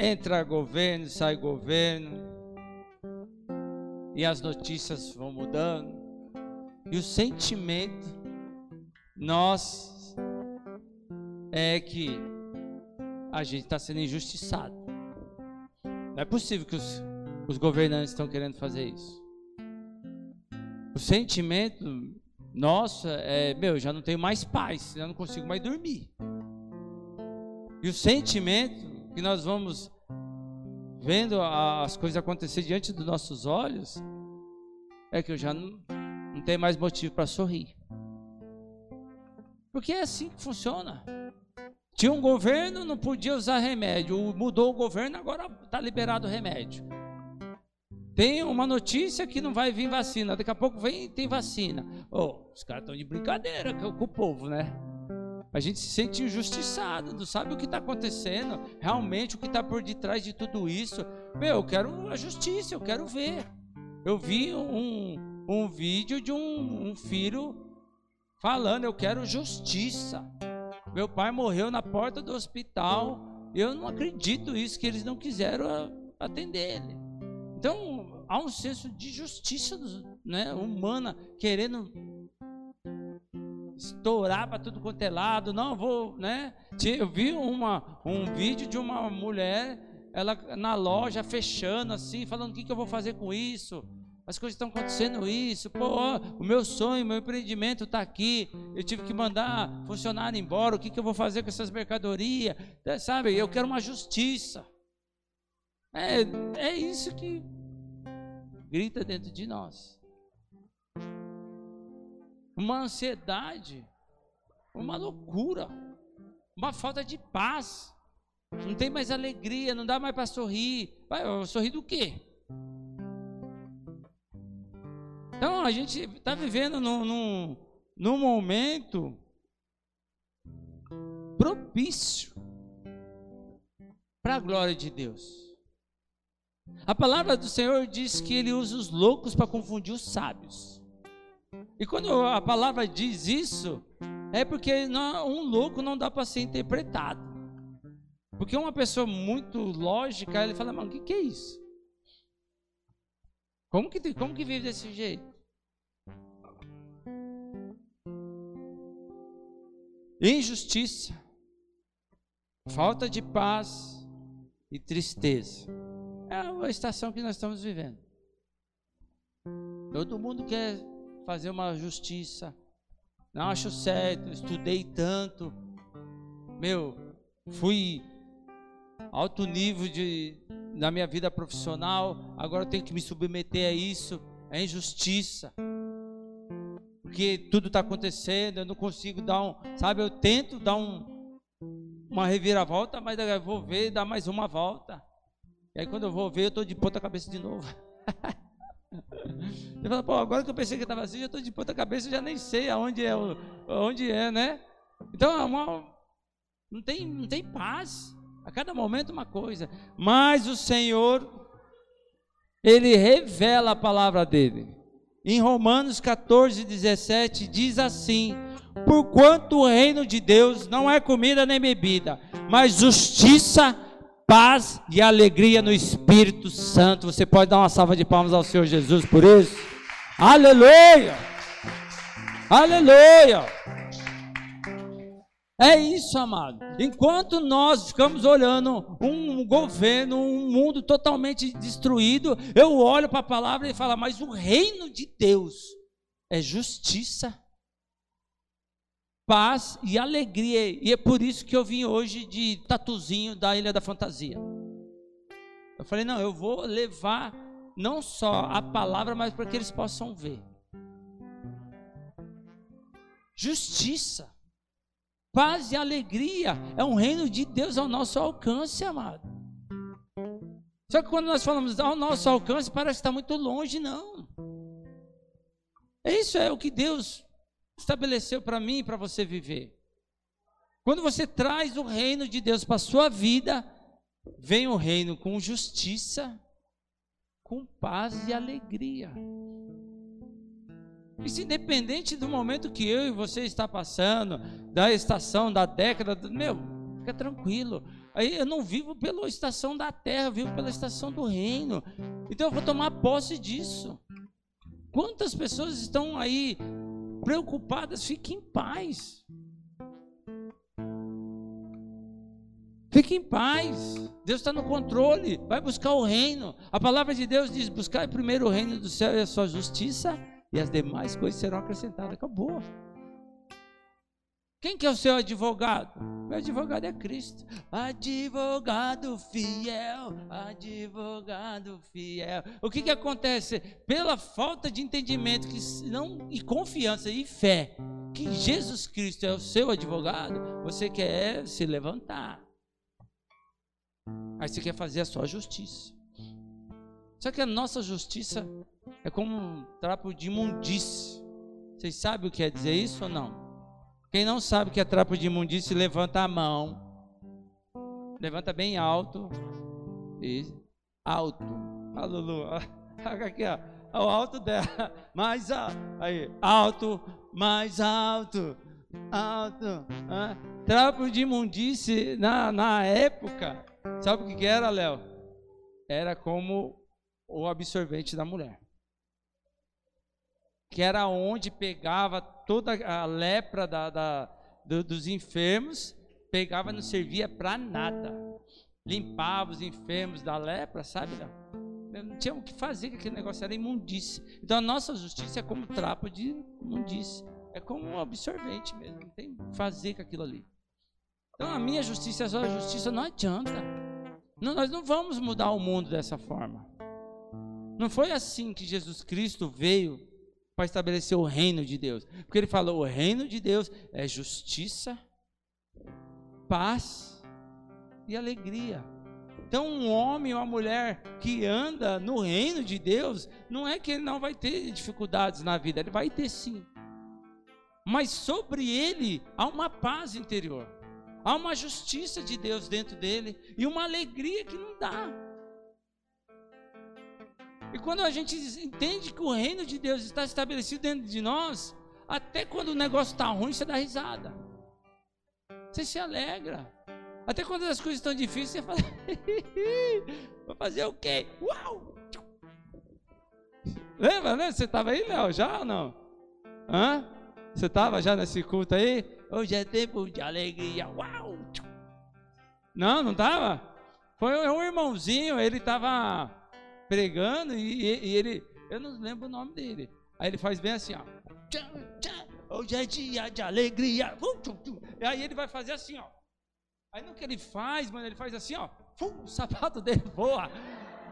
entra governo, sai governo, e as notícias vão mudando, e o sentimento, nós, é que a gente está sendo injustiçado. Não é possível que os, os governantes estão querendo fazer isso. O sentimento nosso é, meu, já não tenho mais paz, já não consigo mais dormir. E o sentimento que nós vamos vendo as coisas acontecer diante dos nossos olhos é que eu já não, não tenho mais motivo para sorrir. Porque é assim que funciona. Tinha um governo, não podia usar remédio. Mudou o governo, agora está liberado o remédio. Tem uma notícia que não vai vir vacina. Daqui a pouco vem tem vacina. Oh, os caras estão de brincadeira com o povo, né? A gente se sente injustiçado, não sabe o que está acontecendo, realmente o que está por detrás de tudo isso. Meu, eu quero a justiça, eu quero ver. Eu vi um, um vídeo de um, um filho falando: eu quero justiça. Meu pai morreu na porta do hospital. Eu não acredito isso que eles não quiseram atender ele. Então há um senso de justiça né, humana querendo estourar para tudo quanto é lado. Não, vou, né? Eu vi uma, um vídeo de uma mulher, ela na loja fechando assim, falando o que, que eu vou fazer com isso. As coisas estão acontecendo isso, pô, o meu sonho, meu empreendimento está aqui. Eu tive que mandar funcionário embora. O que, que eu vou fazer com essas mercadorias? É, sabe? Eu quero uma justiça. É, é isso que grita dentro de nós uma ansiedade, uma loucura, uma falta de paz. Não tem mais alegria, não dá mais para sorrir. Vai, sorrir do quê? Então a gente está vivendo num, num, num momento propício para a glória de Deus. A palavra do Senhor diz que ele usa os loucos para confundir os sábios. E quando a palavra diz isso, é porque um louco não dá para ser interpretado. Porque uma pessoa muito lógica, ele fala, mano, o que, que é isso? Como que, como que vive desse jeito? Injustiça, falta de paz e tristeza. É a estação que nós estamos vivendo. Todo mundo quer fazer uma justiça. Não acho certo, estudei tanto. Meu, fui alto nível de na minha vida profissional, agora tenho que me submeter a isso, é injustiça. Porque tudo está acontecendo, eu não consigo dar um, sabe, eu tento dar um, uma reviravolta, mas eu vou ver, dar mais uma volta. E aí quando eu vou ver, eu estou de ponta cabeça de novo. Fala, pô, agora que eu pensei que estava assim, já estou de ponta cabeça, já nem sei aonde é, aonde é, né? Então, uma, não, tem, não tem paz. A cada momento uma coisa. Mas o Senhor, Ele revela a palavra dele. Em Romanos 14, 17, diz assim: Porquanto o reino de Deus não é comida nem bebida, mas justiça, paz e alegria no Espírito Santo. Você pode dar uma salva de palmas ao Senhor Jesus por isso? Aleluia! Aleluia! É isso, amado. Enquanto nós ficamos olhando um governo, um mundo totalmente destruído, eu olho para a palavra e falo, mas o reino de Deus é justiça, paz e alegria. E é por isso que eu vim hoje de tatuzinho da Ilha da Fantasia. Eu falei, não, eu vou levar não só a palavra, mas para que eles possam ver. Justiça, paz e alegria é um reino de Deus ao nosso alcance, amado. Só que quando nós falamos ao nosso alcance, parece que está muito longe, não. Isso é o que Deus estabeleceu para mim e para você viver. Quando você traz o reino de Deus para a sua vida, vem o reino com justiça, com paz e alegria. Isso independente do momento que eu e você está passando, da estação, da década, meu, fica tranquilo. Aí eu não vivo pela estação da terra, eu vivo pela estação do reino. Então eu vou tomar posse disso. Quantas pessoas estão aí preocupadas? Fique em paz. Fique em paz. Deus está no controle. Vai buscar o reino. A palavra de Deus diz: buscar primeiro o reino do céu e a sua justiça, e as demais coisas serão acrescentadas. Acabou. Quem que é o seu advogado? Meu advogado é Cristo. Advogado fiel, advogado fiel. O que que acontece? Pela falta de entendimento que não, e confiança e fé que Jesus Cristo é o seu advogado, você quer se levantar. Aí você quer fazer a sua justiça. Só que a nossa justiça é como um trapo de imundície. Vocês sabem o que quer dizer isso ou não? Quem não sabe que é trapo de imundície, levanta a mão. Levanta bem alto. E alto. A Lulu. Aqui, ó. O alto dela. Mais alto. Aí. Alto. Mais alto. Alto. Ah. Trapo de imundície na, na época. Sabe o que era, Léo? Era como o absorvente da mulher que era onde pegava toda a lepra da, da do, dos enfermos, pegava e não servia para nada. Limpava os enfermos da lepra, sabe? Não, não tinha o que fazer, que aquele negócio era imundície. Então a nossa justiça é como trapo de imundície. É como um absorvente mesmo, não tem o que fazer com aquilo ali. Então a minha justiça, a sua justiça não adianta. Não, nós não vamos mudar o mundo dessa forma. Não foi assim que Jesus Cristo veio para estabelecer o reino de Deus. Porque ele falou: o reino de Deus é justiça, paz e alegria. Então, um homem ou uma mulher que anda no reino de Deus, não é que ele não vai ter dificuldades na vida, ele vai ter sim. Mas sobre ele há uma paz interior, há uma justiça de Deus dentro dele e uma alegria que não dá. E quando a gente entende que o reino de Deus está estabelecido dentro de nós, até quando o negócio está ruim, você dá risada. Você se alegra. Até quando as coisas estão difíceis, você fala: Vou fazer o quê? Uau! Lembra, né? Você estava aí, Léo, já ou não? Hã? Você estava já nesse culto aí? Hoje é tempo de alegria. Uau! Não, não estava? Foi um irmãozinho, ele estava pregando e, e, ele, eu não lembro o nome dele. Aí ele faz bem assim, ó. Hoje é dia de alegria. E aí ele vai fazer assim, ó. Aí no que ele faz, mano, ele faz assim, ó. o sapato dele voa.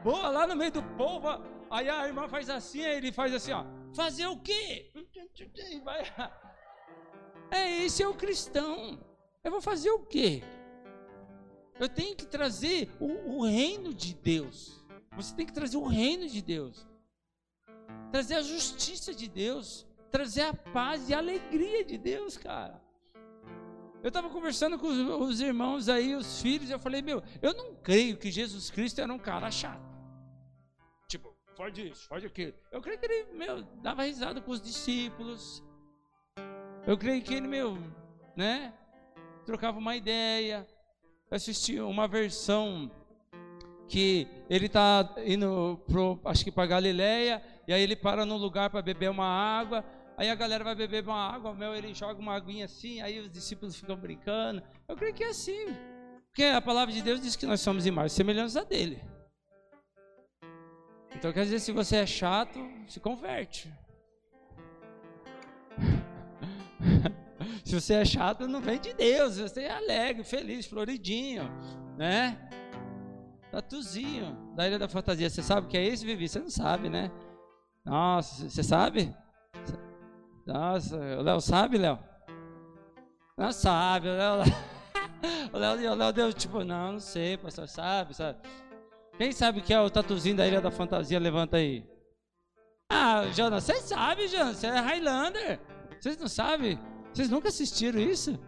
Voa lá no meio do povo. Aí a irmã faz assim, aí ele faz assim, ó. Fazer o quê? Vai. É esse é o cristão. Eu vou fazer o quê? Eu tenho que trazer o, o reino de Deus. Você tem que trazer o reino de Deus, trazer a justiça de Deus, trazer a paz e a alegria de Deus, cara. Eu estava conversando com os, os, irmãos aí, os filhos, e eu falei, meu, eu não creio que Jesus Cristo era um cara chato. Tipo, faz isso, faz aquilo. Eu creio que ele, meu, dava risada com os discípulos. Eu creio que ele, meu, né, trocava uma ideia. Eu assisti uma versão que ele está indo, pro, acho que para Galileia, e aí ele para num lugar para beber uma água, aí a galera vai beber uma água, meu, ele joga uma aguinha assim, aí os discípulos ficam brincando. Eu creio que é assim, porque a palavra de Deus diz que nós somos imagens semelhantes a dele. Então quer dizer, se você é chato, se converte. se você é chato, não vem de Deus, você é alegre, feliz, floridinho, né? Tatuzinho da Ilha da Fantasia. Você sabe o que é isso, Vivi? Você não sabe, né? Nossa, você sabe? Nossa, o Léo sabe, Léo? Não sabe, o Léo. O Léo, o Léo deu tipo, não, não sei, pastor, sabe, sabe? Quem sabe o que é o tatuzinho da Ilha da Fantasia? Levanta aí. Ah, Jonas, você sabe, Jonas, você é Highlander. Vocês não sabem? Vocês nunca assistiram isso?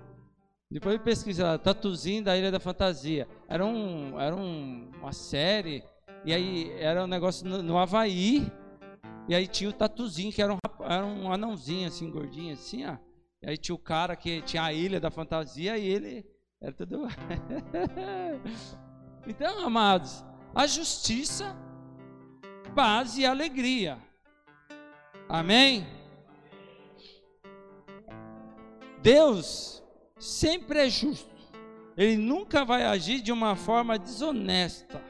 Depois pesquisei lá, Tatuzinho da Ilha da Fantasia. Era, um, era um, uma série, e aí era um negócio no, no Havaí, e aí tinha o Tatuzinho, que era um, era um anãozinho, assim, gordinho, assim, ó. E aí tinha o cara que tinha a Ilha da Fantasia, e ele Era tudo. então, amados, a justiça, paz e alegria. Amém? Deus sempre é justo. Ele nunca vai agir de uma forma desonesta.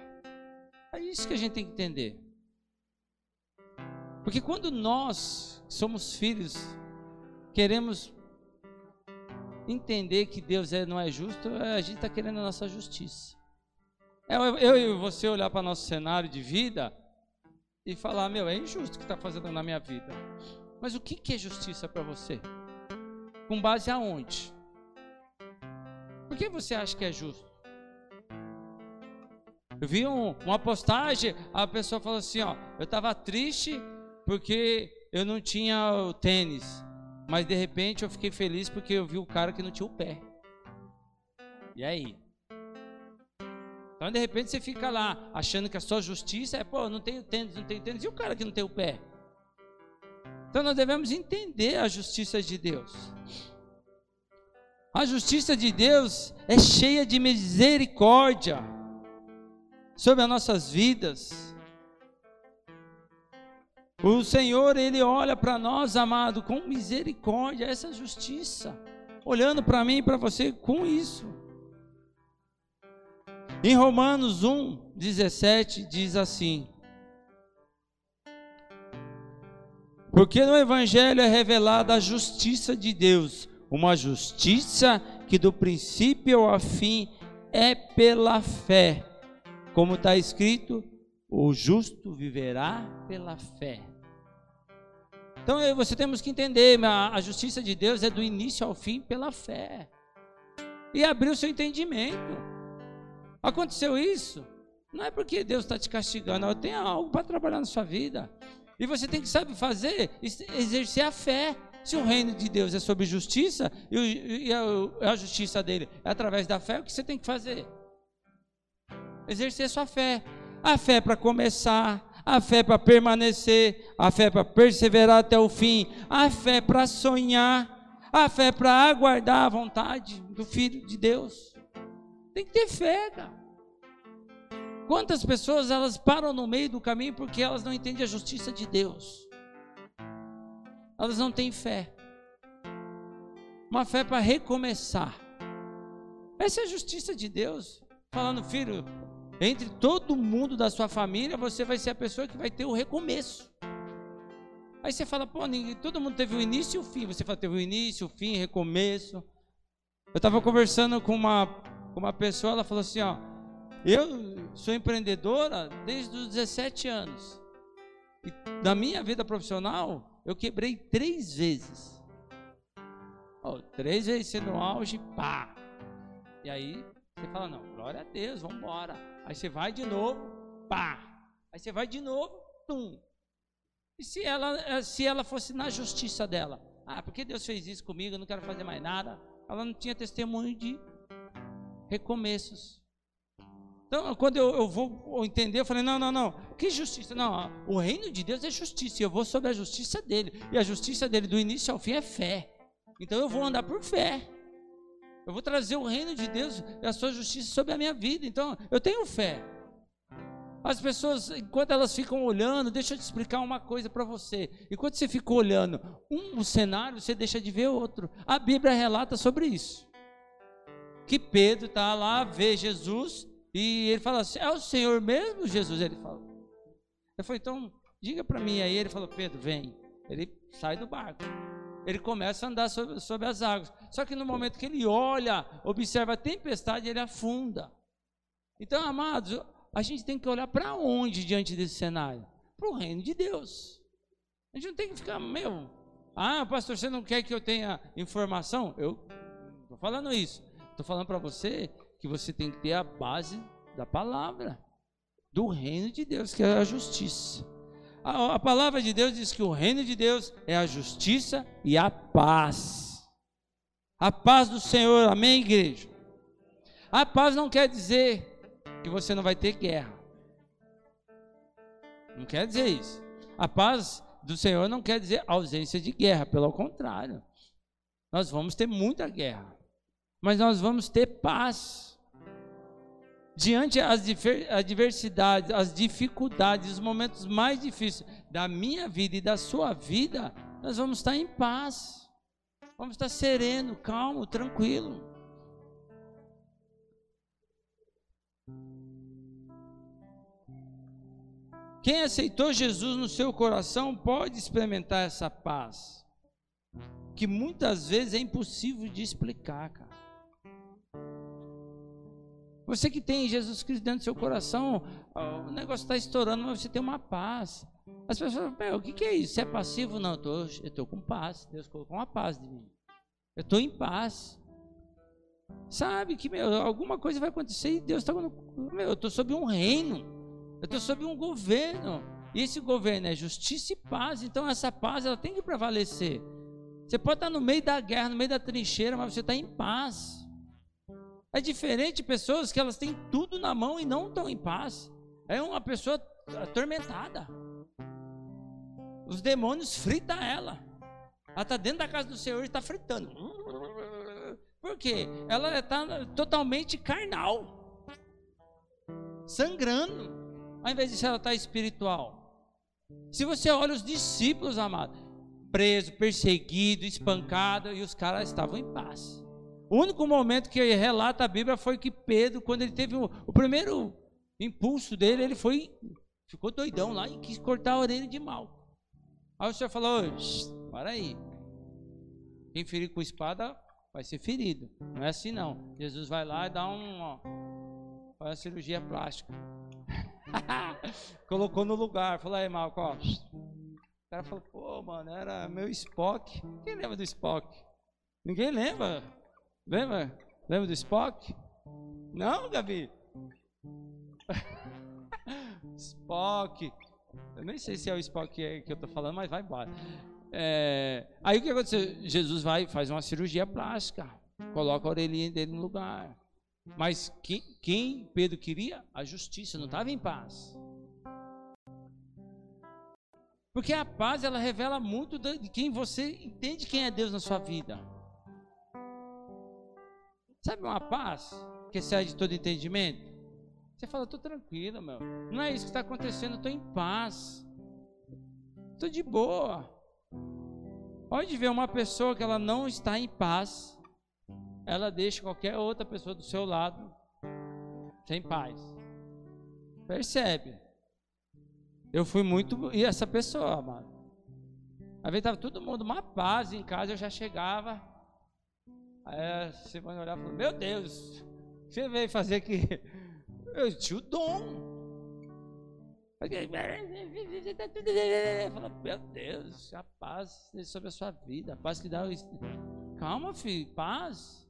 É isso que a gente tem que entender. Porque quando nós somos filhos, queremos entender que Deus é, não é justo, a gente está querendo a nossa justiça. É, eu, eu e você olhar para nosso cenário de vida e falar: meu, é injusto o que está fazendo na minha vida. Mas o que, que é justiça para você? Com base aonde? Por que você acha que é justo? Eu vi um, uma postagem, a pessoa falou assim: ó, eu estava triste porque eu não tinha o tênis. Mas de repente eu fiquei feliz porque eu vi o cara que não tinha o pé. E aí? Então de repente você fica lá achando que a sua justiça é, pô, não tenho tênis, não tenho tênis. E o cara que não tem o pé? Então nós devemos entender a justiça de Deus. A justiça de Deus é cheia de misericórdia sobre as nossas vidas. O Senhor, Ele olha para nós, amado, com misericórdia, essa justiça, olhando para mim e para você com isso. Em Romanos 1, 17, diz assim: Porque no Evangelho é revelada a justiça de Deus, uma justiça que do princípio ao fim é pela fé. Como está escrito, o justo viverá pela fé. Então você temos que entender, a justiça de Deus é do início ao fim pela fé. E abrir o seu entendimento. Aconteceu isso? Não é porque Deus está te castigando, eu tenho algo para trabalhar na sua vida. E você tem que saber fazer, exercer a fé. Se o reino de Deus é sobre justiça, e a justiça dele é através da fé, o que você tem que fazer? Exercer sua fé. A fé para começar, a fé para permanecer, a fé para perseverar até o fim, a fé para sonhar, a fé para aguardar a vontade do Filho de Deus. Tem que ter fé, cara. Quantas pessoas elas param no meio do caminho porque elas não entendem a justiça de Deus? Elas não têm fé. Uma fé para recomeçar. Essa é a justiça de Deus. Falando, filho, entre todo mundo da sua família, você vai ser a pessoa que vai ter o recomeço. Aí você fala, pô, ninguém, todo mundo teve o início e o fim. Você fala, teve o início, o fim, recomeço. Eu estava conversando com uma, com uma pessoa, ela falou assim, ó, eu sou empreendedora desde os 17 anos. E na minha vida profissional, eu quebrei três vezes. Oh, três vezes sendo auge, pá. E aí você fala, não, glória a Deus, vamos embora. Aí você vai de novo, pá. Aí você vai de novo, tum. E se ela, eh, se ela fosse na justiça dela? Ah, porque Deus fez isso comigo, eu não quero fazer mais nada. Ela não tinha testemunho de recomeços. Então, quando eu, eu vou entender, eu falei: não, não, não, que justiça? Não, o reino de Deus é justiça, e eu vou sobre a justiça dele. E a justiça dele, do início ao fim, é fé. Então eu vou andar por fé. Eu vou trazer o reino de Deus e a sua justiça sobre a minha vida. Então, eu tenho fé. As pessoas, enquanto elas ficam olhando, deixa eu te explicar uma coisa para você. Enquanto você fica olhando um cenário, você deixa de ver outro. A Bíblia relata sobre isso. Que Pedro está lá, vê Jesus, e ele fala assim: É o Senhor mesmo, Jesus? Ele fala. Eu falei, então, diga para mim. Aí ele falou: Pedro, vem. Ele sai do barco ele começa a andar sobre, sobre, as águas. Só que no momento que ele olha, observa a tempestade, ele afunda. Então, amados, a gente tem que olhar para onde diante desse cenário? Para o reino de Deus. A gente não tem que ficar, meu, ah, pastor, você não quer que eu tenha informação? Eu estou falando isso. Estou falando para você que você tem que ter a base da palavra, do reino de Deus, que é a justiça. A, a palavra de Deus diz que o reino de Deus é a justiça e a paz. A paz do Senhor, amém, igreja? A paz não quer dizer que você não vai ter guerra. Não quer dizer isso. A paz do Senhor não quer dizer ausência de guerra, pelo contrário. Nós vamos ter muita guerra. mas nós vamos ter paz. Diante as adversidades, as dificuldades, os momentos mais difíceis da minha vida e da sua vida, nós vamos estar em paz. Vamos estar sereno, calmo, tranquilo. Quem aceitou Jesus no seu coração pode experimentar essa paz, que muitas vezes é impossível de explicar, cara. Você que tem Jesus Cristo dentro do seu coração, o negócio está estourando, mas você tem uma paz. As pessoas falam, o que, que é isso? Você é passivo? Não, eu estou com paz. Deus colocou uma paz em mim. Eu estou em paz. Sabe que meu, alguma coisa vai acontecer e Deus está. Meu, eu estou sob um reino. Eu estou sob um governo. E esse governo é justiça e paz. Então essa paz ela tem que prevalecer. Você pode estar no meio da guerra, no meio da trincheira, mas você está em paz. É diferente de pessoas que elas têm tudo na mão e não estão em paz. É uma pessoa atormentada. Os demônios fritam ela. Ela está dentro da casa do Senhor e está fritando. Por quê? Ela está totalmente carnal, sangrando ao invés de ela estar espiritual. Se você olha os discípulos, amado, preso, perseguido, espancado, e os caras estavam em paz. O único momento que relata a Bíblia foi que Pedro, quando ele teve o, o primeiro impulso dele, ele foi, ficou doidão lá e quis cortar a orelha de mal. Aí o Senhor falou: para aí. Quem ferir com espada vai ser ferido. Não é assim não. Jesus vai lá e dá um, ó, faz a cirurgia plástica. Colocou no lugar. Falou aí, Malco, ó. O cara falou, pô, mano, era meu Spock. Quem lembra do Spock? Ninguém lembra? Lembra? Lembra do Spock? Não, Gabi? Spock. Eu nem sei se é o Spock que, eu tô falando, mas vai embora. É, aí o que aconteceu? Jesus vai faz uma cirurgia plástica, coloca a orelhinha dele no lugar. Mas quem, quem Pedro queria? A justiça, não estava em paz. Porque a paz ela revela muito de quem você entende quem é Deus na sua vida. Sabe uma paz que excede todo entendimento? Você fala, estou tranquilo, meu. Não é isso que está acontecendo, estou em paz. Estou de boa. Pode ver uma pessoa que ela não está em paz, ela deixa qualquer outra pessoa do seu lado sem paz. Percebe? Eu fui muito. E essa pessoa, amado. Às vezes estava todo mundo uma paz em casa, eu já chegava. Aí você vai olhar e falar: Meu Deus, você veio fazer aqui. Eu tinha o dom. Fala, meu Deus, a paz sobre a sua vida, a paz que dá. Calma, filho, paz.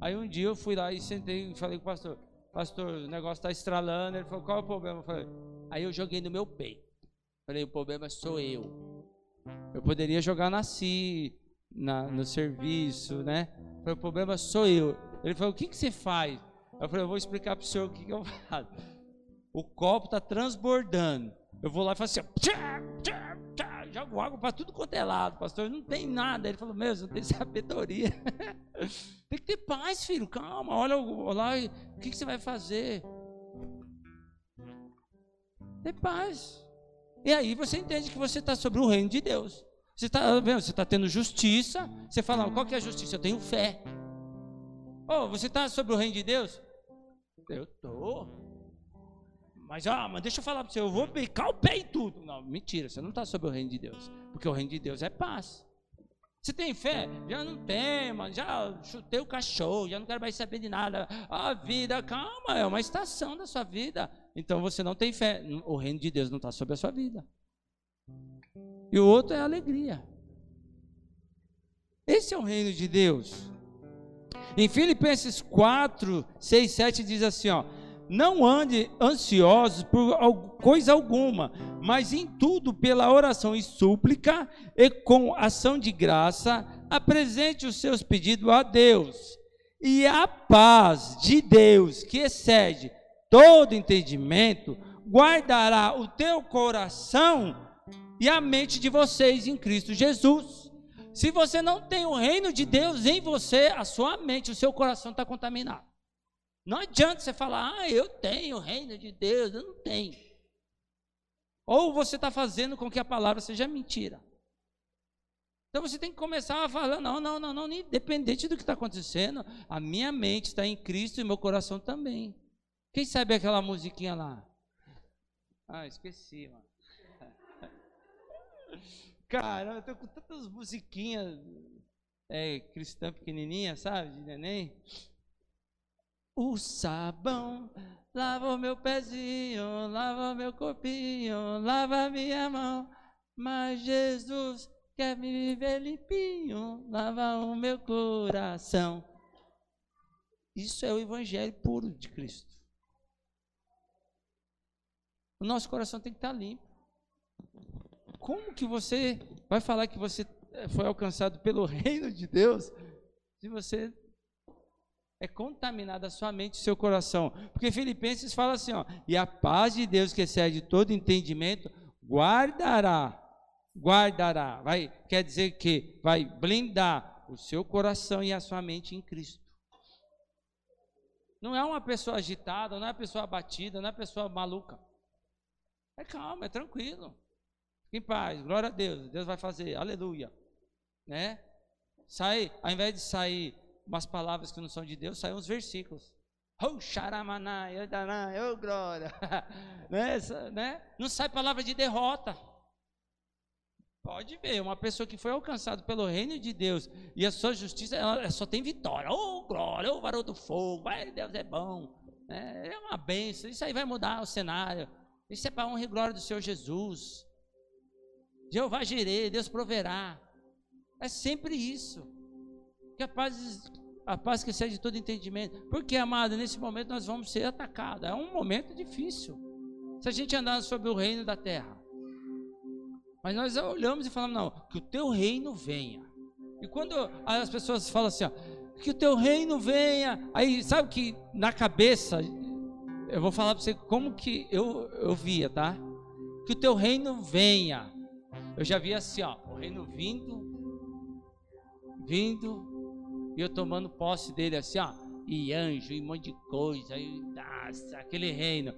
Aí um dia eu fui lá e sentei e falei com o pastor, pastor, o negócio está estralando. Ele falou, qual é o problema? Eu falei, aí eu joguei no meu peito. Falei, o problema sou eu. Eu poderia jogar na CI, na, no serviço, né? Falei, o problema sou eu. Ele falou, o que, que você faz? Eu falei, eu vou explicar para o senhor o que, que eu faço. O copo está transbordando. Eu vou lá e faço assim, tchá, tchá, tchá, jogo água para tudo quanto é lado, pastor. Não tem nada. Ele falou, meu, você não tem sabedoria. tem que ter paz, filho. Calma, olha, olha lá, o que, que você vai fazer? Tem paz. E aí você entende que você está sobre o reino de Deus. Você está? Você está tendo justiça. Você fala, qual que é a justiça? Eu tenho fé. Oh, você está sobre o reino de Deus? Eu estou. Mas, ah, mas deixa eu falar para você, eu vou picar o pé e tudo. Não, mentira, você não está sob o reino de Deus. Porque o reino de Deus é paz. Você tem fé? Já não tem, mano. Já chutei o cachorro, já não quero mais saber de nada. A vida, calma, é uma estação da sua vida. Então você não tem fé. O reino de Deus não está sobre a sua vida. E o outro é alegria. Esse é o reino de Deus. Em Filipenses 4, 6, 7 diz assim: ó. Não ande ansiosos por coisa alguma, mas em tudo, pela oração e súplica, e com ação de graça, apresente os seus pedidos a Deus. E a paz de Deus, que excede todo entendimento, guardará o teu coração e a mente de vocês em Cristo Jesus. Se você não tem o reino de Deus em você, a sua mente, o seu coração está contaminado. Não adianta você falar, ah, eu tenho o reino de Deus, eu não tenho. Ou você está fazendo com que a palavra seja mentira. Então você tem que começar a falar, não, não, não, não, independente do que está acontecendo, a minha mente está em Cristo e meu coração também. Quem sabe aquela musiquinha lá? Ah, esqueci, mano. Cara, eu tô com tantas musiquinhas é, cristã pequenininha, sabe, de neném. O sabão lava o meu pezinho, lava meu corpinho, lava minha mão. Mas Jesus quer me ver limpinho, lava o meu coração. Isso é o evangelho puro de Cristo. O nosso coração tem que estar limpo. Como que você vai falar que você foi alcançado pelo reino de Deus se você é contaminado a sua mente e seu coração? Porque Filipenses fala assim, ó, e a paz de Deus que excede todo entendimento guardará, guardará, vai, quer dizer que vai blindar o seu coração e a sua mente em Cristo. Não é uma pessoa agitada, não é uma pessoa abatida, não é uma pessoa maluca. É calma, é tranquilo. Em paz, glória a Deus. Deus vai fazer, aleluia. Né? Sai, ao invés de sair umas palavras que não são de Deus, saem uns versículos. Oh, xaramanai, oh, glória. né? né? Não sai palavra de derrota. Pode ver, uma pessoa que foi alcançada pelo reino de Deus e a sua justiça, ela só tem vitória. Oh, glória, oh, varão do fogo, vai, Deus é bom. É, é uma benção, isso aí vai mudar o cenário. Isso é para honra e glória do Senhor Jesus. Jeová Jireh, Deus proverá. É sempre isso. Que a paz, a paz que excede todo entendimento. Porque, amado, nesse momento nós vamos ser atacados. É um momento difícil. Se a gente andar sobre o reino da terra. Mas nós olhamos e falamos, não, que o teu reino venha. E quando as pessoas falam assim, ó, que o teu reino venha, aí sabe que na cabeça eu vou falar para você como que eu, eu via, tá? Que o teu reino venha. Eu já vi assim, ó, o reino vindo, vindo, e eu tomando posse dele assim, ó, e anjo, e um monte de coisa, e nossa, aquele reino.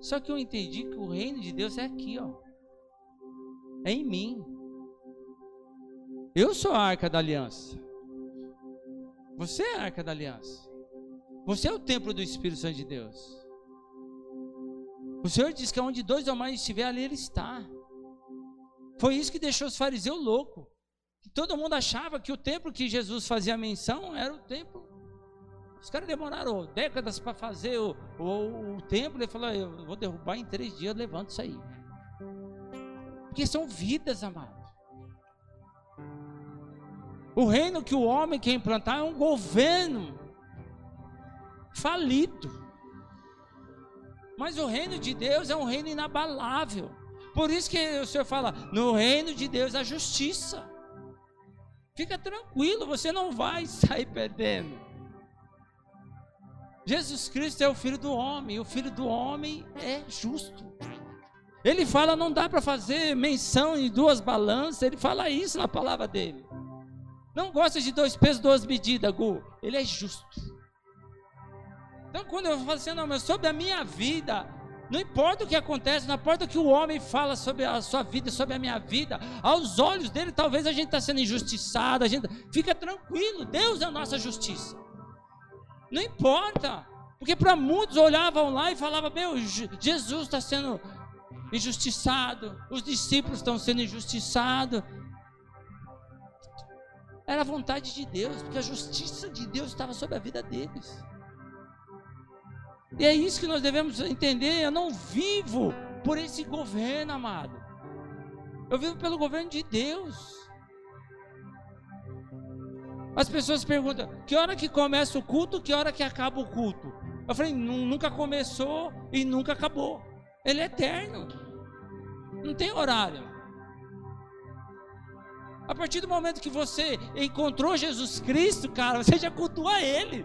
Só que eu entendi que o reino de Deus é aqui, ó. É em mim. Eu sou a arca da aliança. Você é a arca da aliança. Você é o templo do Espírito Santo de Deus. O Senhor diz que onde dois ou mais estiver, ali Ele está. Foi isso que deixou os fariseus loucos. Todo mundo achava que o templo que Jesus fazia menção era o templo. Os caras demoraram décadas para fazer o, o, o, templo. Ele falou: Eu vou derrubar em três dias, levanto isso aí. Porque são vidas, amado. O reino que o homem quer implantar é um governo falido. Mas o reino de Deus é um reino inabalável. Por isso que o Senhor fala: no reino de Deus a justiça. Fica tranquilo, você não vai sair perdendo. Jesus Cristo é o filho do homem, o filho do homem é justo. Ele fala, não dá para fazer menção em duas balanças, ele fala isso na palavra dele. Não gosta de dois pesos, duas medidas, Gu. Ele é justo. Então, quando eu falo assim, não, mas sobre a minha vida, não importa o que acontece, não importa o que o homem fala sobre a sua vida, sobre a minha vida, aos olhos dele, talvez a gente está sendo injustiçado, a gente fica tranquilo, Deus é a nossa justiça. Não importa, porque para muitos olhavam lá e falavam, meu, Jesus está sendo injustiçado, os discípulos estão sendo injustiçados. Era a vontade de Deus, porque a justiça de Deus estava sobre a vida deles. E é isso que nós devemos entender. Eu não vivo por esse governo, amado. Eu vivo pelo governo de Deus. As pessoas perguntam: que hora que começa o culto, que hora que acaba o culto? Eu falei: nunca começou e nunca acabou. Ele é eterno. Não tem horário. A partir do momento que você encontrou Jesus Cristo, cara, você já cultua Ele.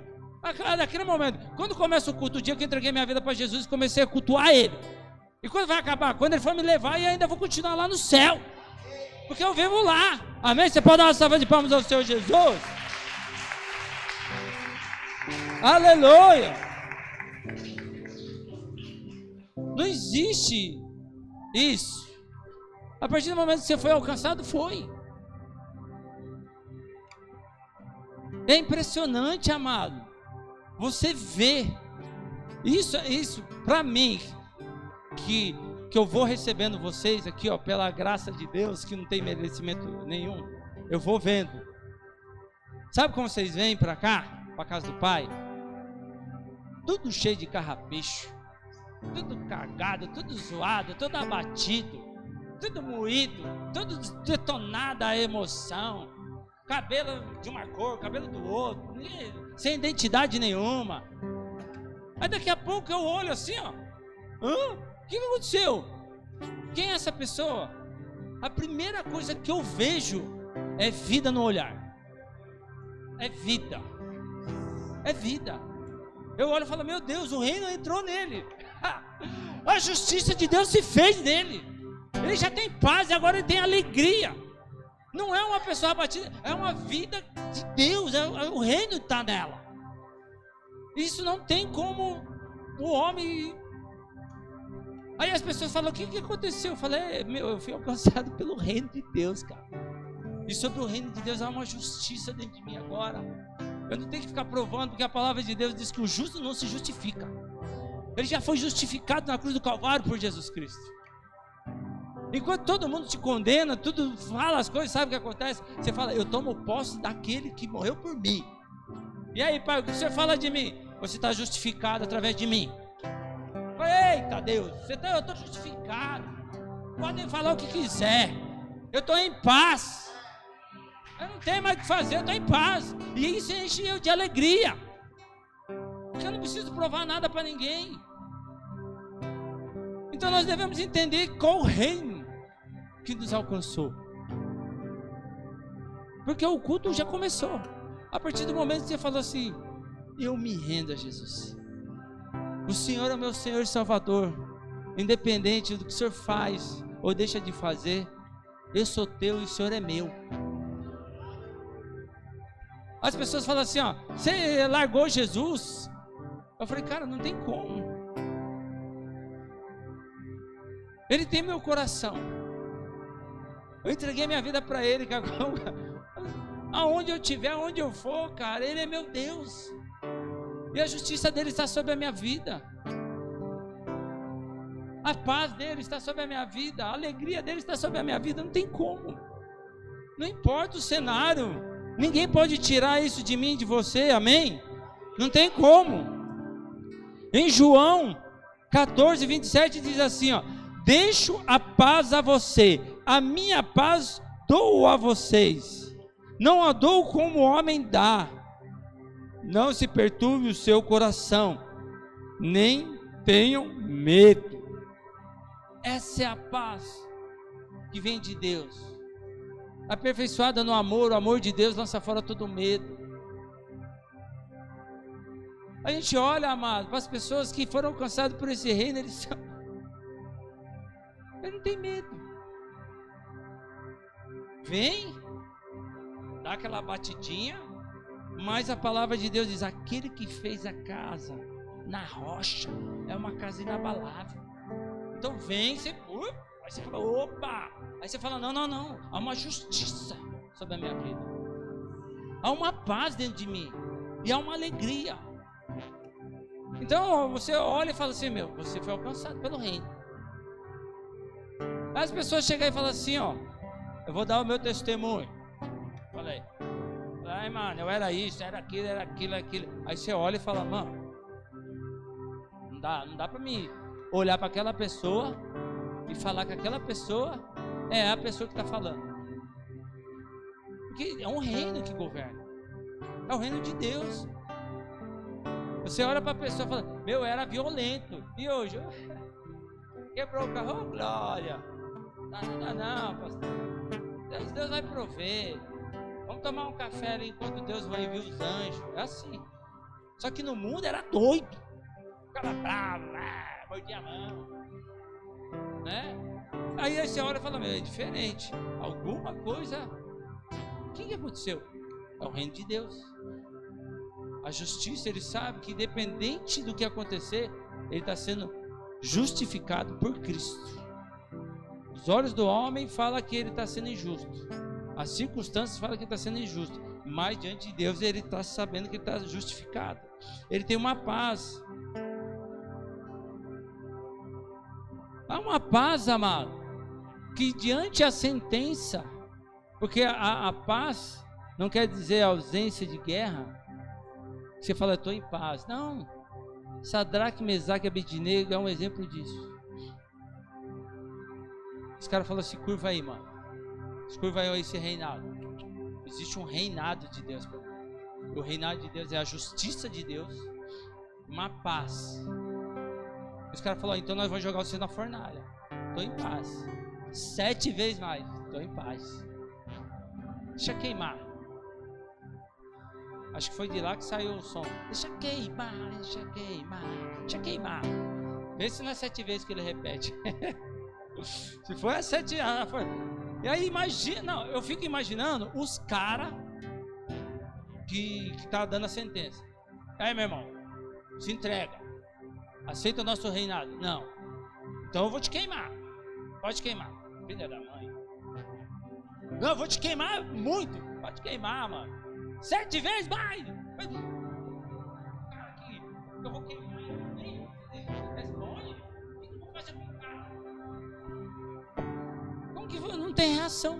Naquele momento, quando começa o culto, o dia que eu entreguei minha vida para Jesus, comecei a cultuar Ele. E quando vai acabar? Quando Ele for me levar, e ainda vou continuar lá no céu. Porque eu vivo lá. Amém? Você pode dar uma salva de palmas ao Senhor Jesus? Aleluia! Não existe isso. A partir do momento que você foi alcançado, foi. É impressionante, amado. Você vê. Isso, isso para mim, que, que eu vou recebendo vocês aqui, ó, pela graça de Deus, que não tem merecimento nenhum. Eu vou vendo. Sabe como vocês vêm para cá, para casa do Pai? Tudo cheio de carrapicho, tudo cagado, tudo zoado, tudo abatido, tudo moído, tudo detonado a emoção cabelo de uma cor, cabelo do outro, sem identidade nenhuma. Aí daqui a pouco eu olho assim, ó. Hã? O que aconteceu? Quem é essa pessoa? A primeira coisa que eu vejo é vida no olhar. É vida. É vida. Eu olho e falo, meu Deus, o reino entrou nele. A justiça de Deus se fez nele. Ele já tem paz agora ele tem alegria. Não é uma pessoa abatida, é uma vida de Deus, é, o reino está nela. Isso não tem como o homem. Aí as pessoas falam: o que, que aconteceu? Eu falei: é, meu, eu fui alcançado pelo reino de Deus, cara. E sobre o reino de Deus há uma justiça dentro de mim agora. Eu não tenho que ficar provando, porque a palavra de Deus diz que o justo não se justifica. Ele já foi justificado na cruz do Calvário por Jesus Cristo. Enquanto todo mundo te condena, tudo fala as coisas, sabe o que acontece? Você fala, eu tomo posse daquele que morreu por mim. E aí, pai, o que você fala de mim? Você está justificado através de mim. Eita Deus, você tá, eu estou justificado. Podem falar o que quiser. Eu estou em paz. Eu não tenho mais o que fazer, eu estou em paz. E isso enche eu de alegria. Porque eu não preciso provar nada para ninguém. Então nós devemos entender qual reino que nos alcançou. Porque o culto já começou. A partir do momento que você falou assim: Eu me rendo a Jesus. O Senhor é meu Senhor e Salvador. Independente do que o Senhor faz ou deixa de fazer, eu sou teu e o Senhor é meu. As pessoas falam assim: Ó, você largou Jesus? Eu falei, cara, não tem como. Ele tem meu coração. Eu entreguei minha vida para Ele, cara. Aonde eu estiver, aonde eu for, cara, Ele é meu Deus. E a justiça dele está sobre a minha vida. A paz dele está sobre a minha vida. A alegria dele está sobre a minha vida. Não tem como. Não importa o cenário. Ninguém pode tirar isso de mim, de você. Amém? Não tem como. Em João 14, 27 diz assim: ó, Deixo a paz a você a minha paz dou a vocês, não a dou como o homem dá. Não se perturbe o seu coração, nem tenham medo. Essa é a paz que vem de Deus. Aperfeiçoada no amor, o amor de Deus lança fora todo medo. A gente olha, amado, para as pessoas que foram alcançadas por esse reino, eles, são... eles não têm medo. Vem, dá aquela batidinha, mas a palavra de Deus diz: aquele que fez a casa na rocha é uma casa inabalável. Então vem, você, uh, aí você fala, opa! Aí você fala: não, não, não, há uma justiça sobre a minha vida, há uma paz dentro de mim, e há uma alegria. Então você olha e fala assim: meu, você foi alcançado pelo reino. Aí as pessoas chegam e falam assim: ó. Eu vou dar o meu testemunho. Falei. Ai, mano, eu era isso, era aquilo, era aquilo, aquilo. Aí você olha e fala, mano, não dá, não dá para mim olhar para aquela pessoa e falar que aquela pessoa é a pessoa que está falando. Porque é um reino que governa. É o reino de Deus. Você olha para a pessoa e fala, meu, era violento. E hoje? Quebrou o carro, oh, glória. Não, não, não, pastor. Deus, Deus vai prover. Vamos tomar um café ali enquanto Deus vai enviar os anjos. É assim. Só que no mundo era doido. Ficava bravo, ah, mordia a mão. Né? Aí você olha e fala, é diferente. Alguma coisa. O que, que aconteceu? É o reino de Deus. A justiça, ele sabe que independente do que acontecer, ele está sendo justificado por Cristo. Os olhos do homem falam que ele está sendo injusto. As circunstâncias falam que está sendo injusto. Mas diante de Deus ele está sabendo que está justificado. Ele tem uma paz. Há uma paz, amado, que diante a sentença, porque a, a paz não quer dizer ausência de guerra. Você fala, estou em paz. Não. Sadraque, Mesaque e Abednego é um exemplo disso. Os caras falam assim, curva aí, mano. Curva aí esse reinado. Existe um reinado de Deus. O reinado de Deus é a justiça de Deus, uma paz. Os caras falaram, então nós vamos jogar você na fornalha. Estou em paz. Sete vezes mais. Estou em paz. Deixa queimar. Acho que foi de lá que saiu o som. Deixa queimar, deixa queimar, deixa queimar. Vê se não é sete vezes que ele repete. Se for as sete. Ah, foi. E aí imagina, eu fico imaginando os caras que, que tá dando a sentença. Aí, meu irmão, se entrega. Aceita o nosso reinado. Não. Então eu vou te queimar. Pode queimar. Filha da mãe. Não, eu vou te queimar muito. Pode queimar, mano. Sete vezes mais. Eu vou queimar. Não tem reação.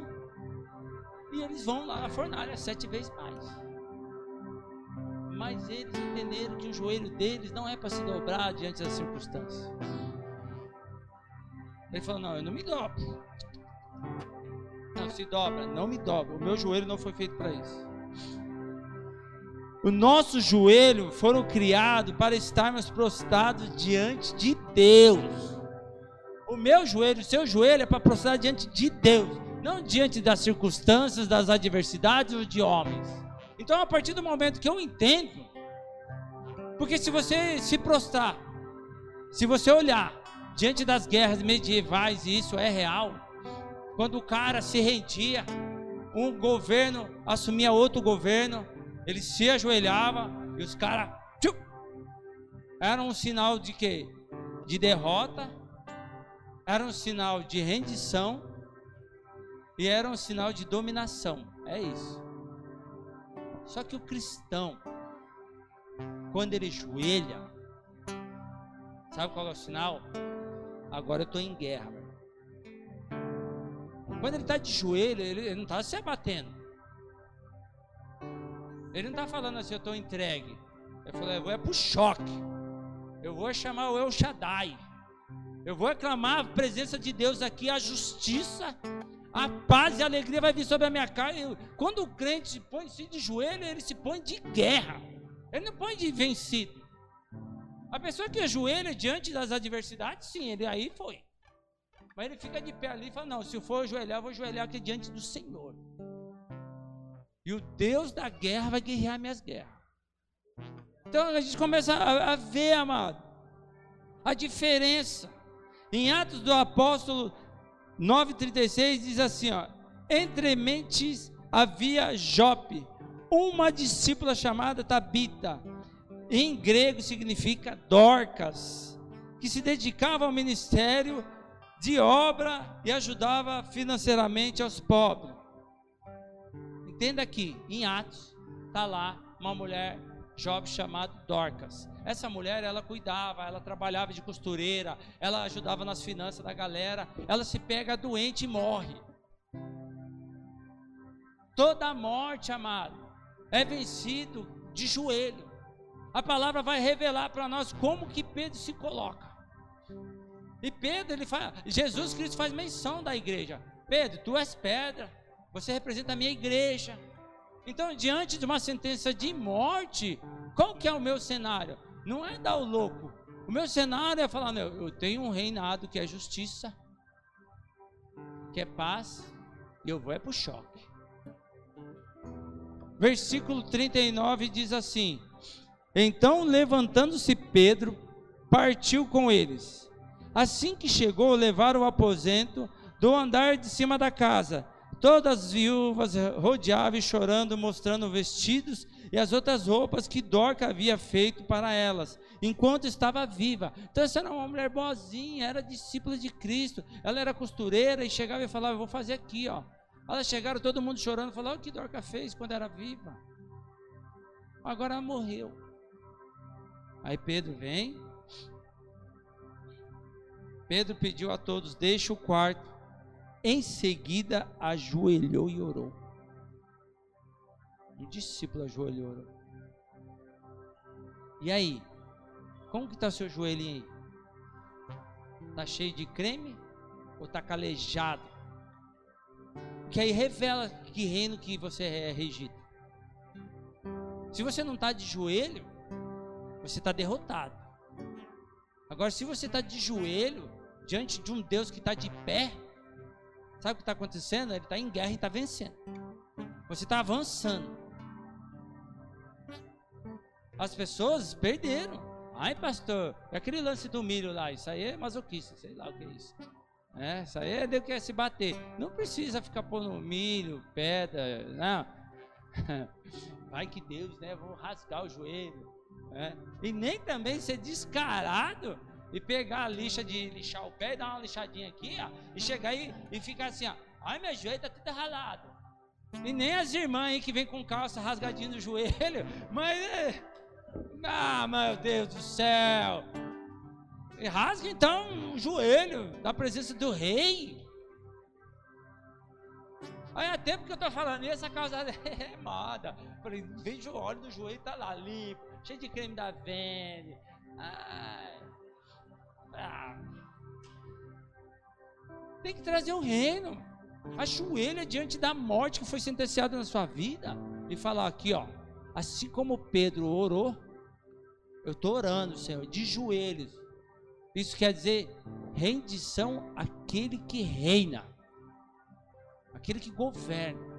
E eles vão lá na fornalha sete vezes mais. Mas eles entenderam que o joelho deles não é para se dobrar diante das circunstâncias. Ele falou: Não, eu não me dobro. Não, se dobra, não me dobra. O meu joelho não foi feito para isso. O nosso joelho foram criados para estarmos prostrados diante de Deus. O meu joelho, o seu joelho é para prostrar diante de Deus, não diante das circunstâncias, das adversidades ou de homens. Então, a partir do momento que eu entendo, porque se você se prostrar, se você olhar diante das guerras medievais, e isso é real, quando o cara se rendia, um governo assumia outro governo, ele se ajoelhava e os caras era um sinal de quê? De derrota era um sinal de rendição e era um sinal de dominação. É isso. Só que o cristão, quando ele joelha, sabe qual é o sinal? Agora eu estou em guerra. Quando ele está de joelho, ele, não está se abatendo. Ele não está falando assim, eu estou entregue. Ele falou, eu vou é para o choque. Eu vou chamar o El Shaddai. Eu vou aclamar a presença de Deus aqui, a justiça, a paz e a alegria vai vir sobre a minha cara. Quando o crente se põe-se de joelho, ele se põe de guerra. Ele não põe de vencido. A pessoa que ajoelha diante das adversidades, sim, ele aí foi. Mas ele fica de pé ali e fala: Não, se eu for ajoelhar, eu vou ajoelhar aqui diante do Senhor. E o Deus da guerra vai guerrear minhas guerras. Então a gente começa a ver, amado, a diferença. Em Atos do Apóstolo 9,36 diz assim: ó, entre mentes havia Jope, uma discípula chamada Tabita, em grego significa Dorcas, que se dedicava ao ministério de obra e ajudava financeiramente aos pobres. Entenda aqui, em Atos, está lá uma mulher jovem chamada Dorcas. Essa mulher, ela cuidava, ela trabalhava de costureira, ela ajudava nas finanças da galera. Ela se pega doente e morre. Toda morte, amado, é vencido de joelho. A palavra vai revelar para nós como que Pedro se coloca. E Pedro, ele faz, Jesus Cristo faz menção da igreja. Pedro, tu és pedra, você representa a minha igreja. Então, diante de uma sentença de morte, qual que é o meu cenário? Não é dar o louco. O meu cenário é falar, meu, eu tenho um reinado que é justiça, que é paz, e eu vou é para o choque. Versículo 39 diz assim: Então, levantando-se Pedro, partiu com eles. Assim que chegou, levaram o aposento do andar de cima da casa. Todas as viúvas rodeavam e chorando, mostrando vestidos e as outras roupas que Dorca havia feito para elas, enquanto estava viva. Então, essa era uma mulher boazinha, era discípula de Cristo. Ela era costureira e chegava e falava: Vou fazer aqui, ó. Elas chegaram, todo mundo chorando, falando: O que Dorca fez quando era viva? Agora ela morreu. Aí Pedro vem. Pedro pediu a todos: Deixe o quarto em seguida, ajoelhou e orou. Um discípulo ajoelhou e orou. E aí? Como que está o seu joelhinho aí? Está cheio de creme? Ou está calejado? Que aí revela que reino que você é regido. Se você não está de joelho, você está derrotado. Agora, se você está de joelho diante de um Deus que está de pé, Sabe o que está acontecendo? Ele está em guerra e está vencendo. Você está avançando. As pessoas perderam. Ai, pastor, é aquele lance do milho lá, isso aí é masoquista, sei lá o que é isso. É, isso aí é Deus quer se bater. Não precisa ficar pondo milho, pedra, não. Vai que Deus, né? Vou rasgar o joelho. É. E nem também ser descarado e pegar a lixa de lixar o pé e dar uma lixadinha aqui, ó, e chegar aí e ficar assim, ó, ai meu joelho tá tudo ralado. E nem as irmãs aí que vem com calça rasgadinha no joelho, mas é, ah, meu Deus do céu. E rasga então o joelho da presença do rei. Olha tempo que eu estou falando, e essa calça é moda. Falei, vejo o óleo do joelho, tá lá limpo, cheio de creme da Vene. Ai. Ah. Tem que trazer o reino. Ajoelha diante da morte que foi sentenciada na sua vida e falar aqui, ó. Assim como Pedro orou, eu estou orando, Senhor, de joelhos. Isso quer dizer rendição àquele que reina, aquele que governa.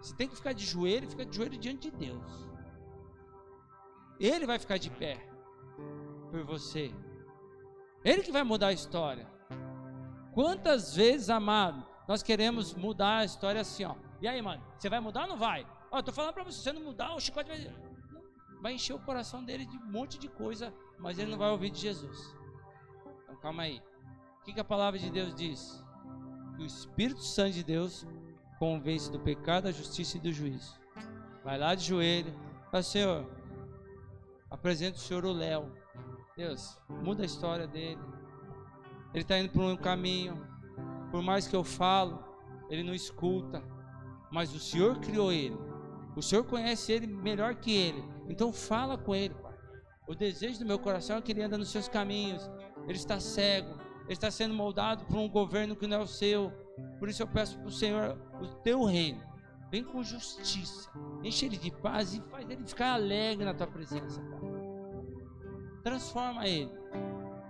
Você tem que ficar de joelho, fica de joelho diante de Deus. Ele vai ficar de pé por você. Ele que vai mudar a história. Quantas vezes, amado, nós queremos mudar a história assim, ó. E aí, mano, você vai mudar ou não vai? Ó, tô falando para você, se você não mudar, o chicote vai, vai encher o coração dele de um monte de coisa, mas ele não vai ouvir de Jesus. Então, calma aí. O que, que a palavra de Deus diz? Que o Espírito Santo de Deus convence do pecado, da justiça e do juízo. Vai lá de joelho, fala, Senhor, apresenta o Senhor o Léo. Deus, muda a história dele. Ele está indo por um caminho. Por mais que eu falo, ele não escuta. Mas o Senhor criou ele. O Senhor conhece ele melhor que ele. Então fala com ele, Pai. O desejo do meu coração é que ele anda nos seus caminhos. Ele está cego. Ele está sendo moldado por um governo que não é o seu. Por isso eu peço para o Senhor o teu reino. Vem com justiça. Enche ele de paz e faz ele ficar alegre na tua presença, Pai transforma ele.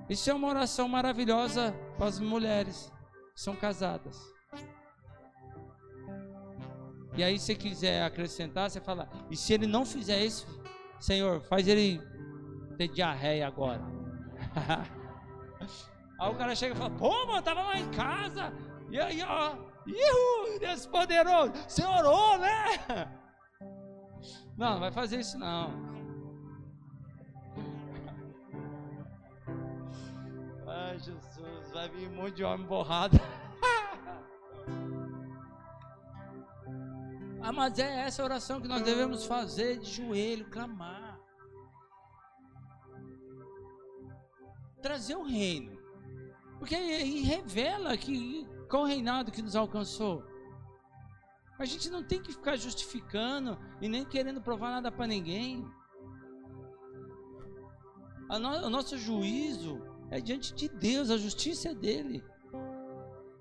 Isso é uma oração maravilhosa para as mulheres que são casadas. E aí, se quiser acrescentar, você fala: e se ele não fizer isso, Senhor, faz ele ter diarreia agora. aí o cara chega e fala: pô, mano, tava lá em casa. E aí, ó, Deus poderoso, você orou, né? Não, não vai fazer isso não. Jesus, vai vir um monte de homem borrado. ah, mas é essa oração que nós devemos fazer de joelho, clamar. Trazer o reino. Porque aí revela que qual reinado que nos alcançou. A gente não tem que ficar justificando e nem querendo provar nada para ninguém. No, o nosso juízo é diante de Deus, a justiça é dele.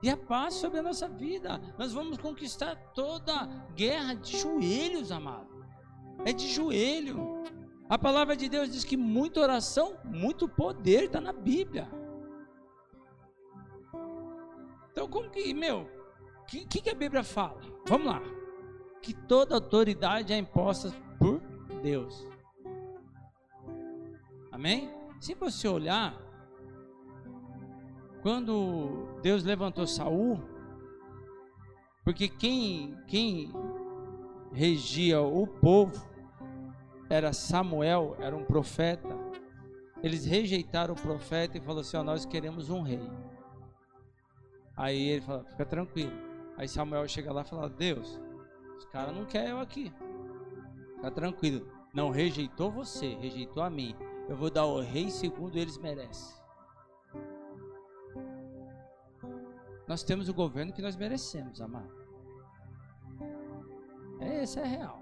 E a paz sobre a nossa vida. Nós vamos conquistar toda guerra de joelhos, amado. É de joelho. A palavra de Deus diz que muita oração, muito poder está na Bíblia. Então, como que, meu, o que, que a Bíblia fala? Vamos lá. Que toda autoridade é imposta por Deus. Amém? Se você olhar, quando Deus levantou Saul, porque quem, quem regia o povo era Samuel, era um profeta. Eles rejeitaram o profeta e falaram assim: ó, nós queremos um rei. Aí ele falou: fica tranquilo. Aí Samuel chega lá e fala: Deus, os caras não querem eu aqui. Fica tranquilo. Não rejeitou você, rejeitou a mim. Eu vou dar o rei segundo eles merecem. Nós temos o governo que nós merecemos, amado. Esse é real.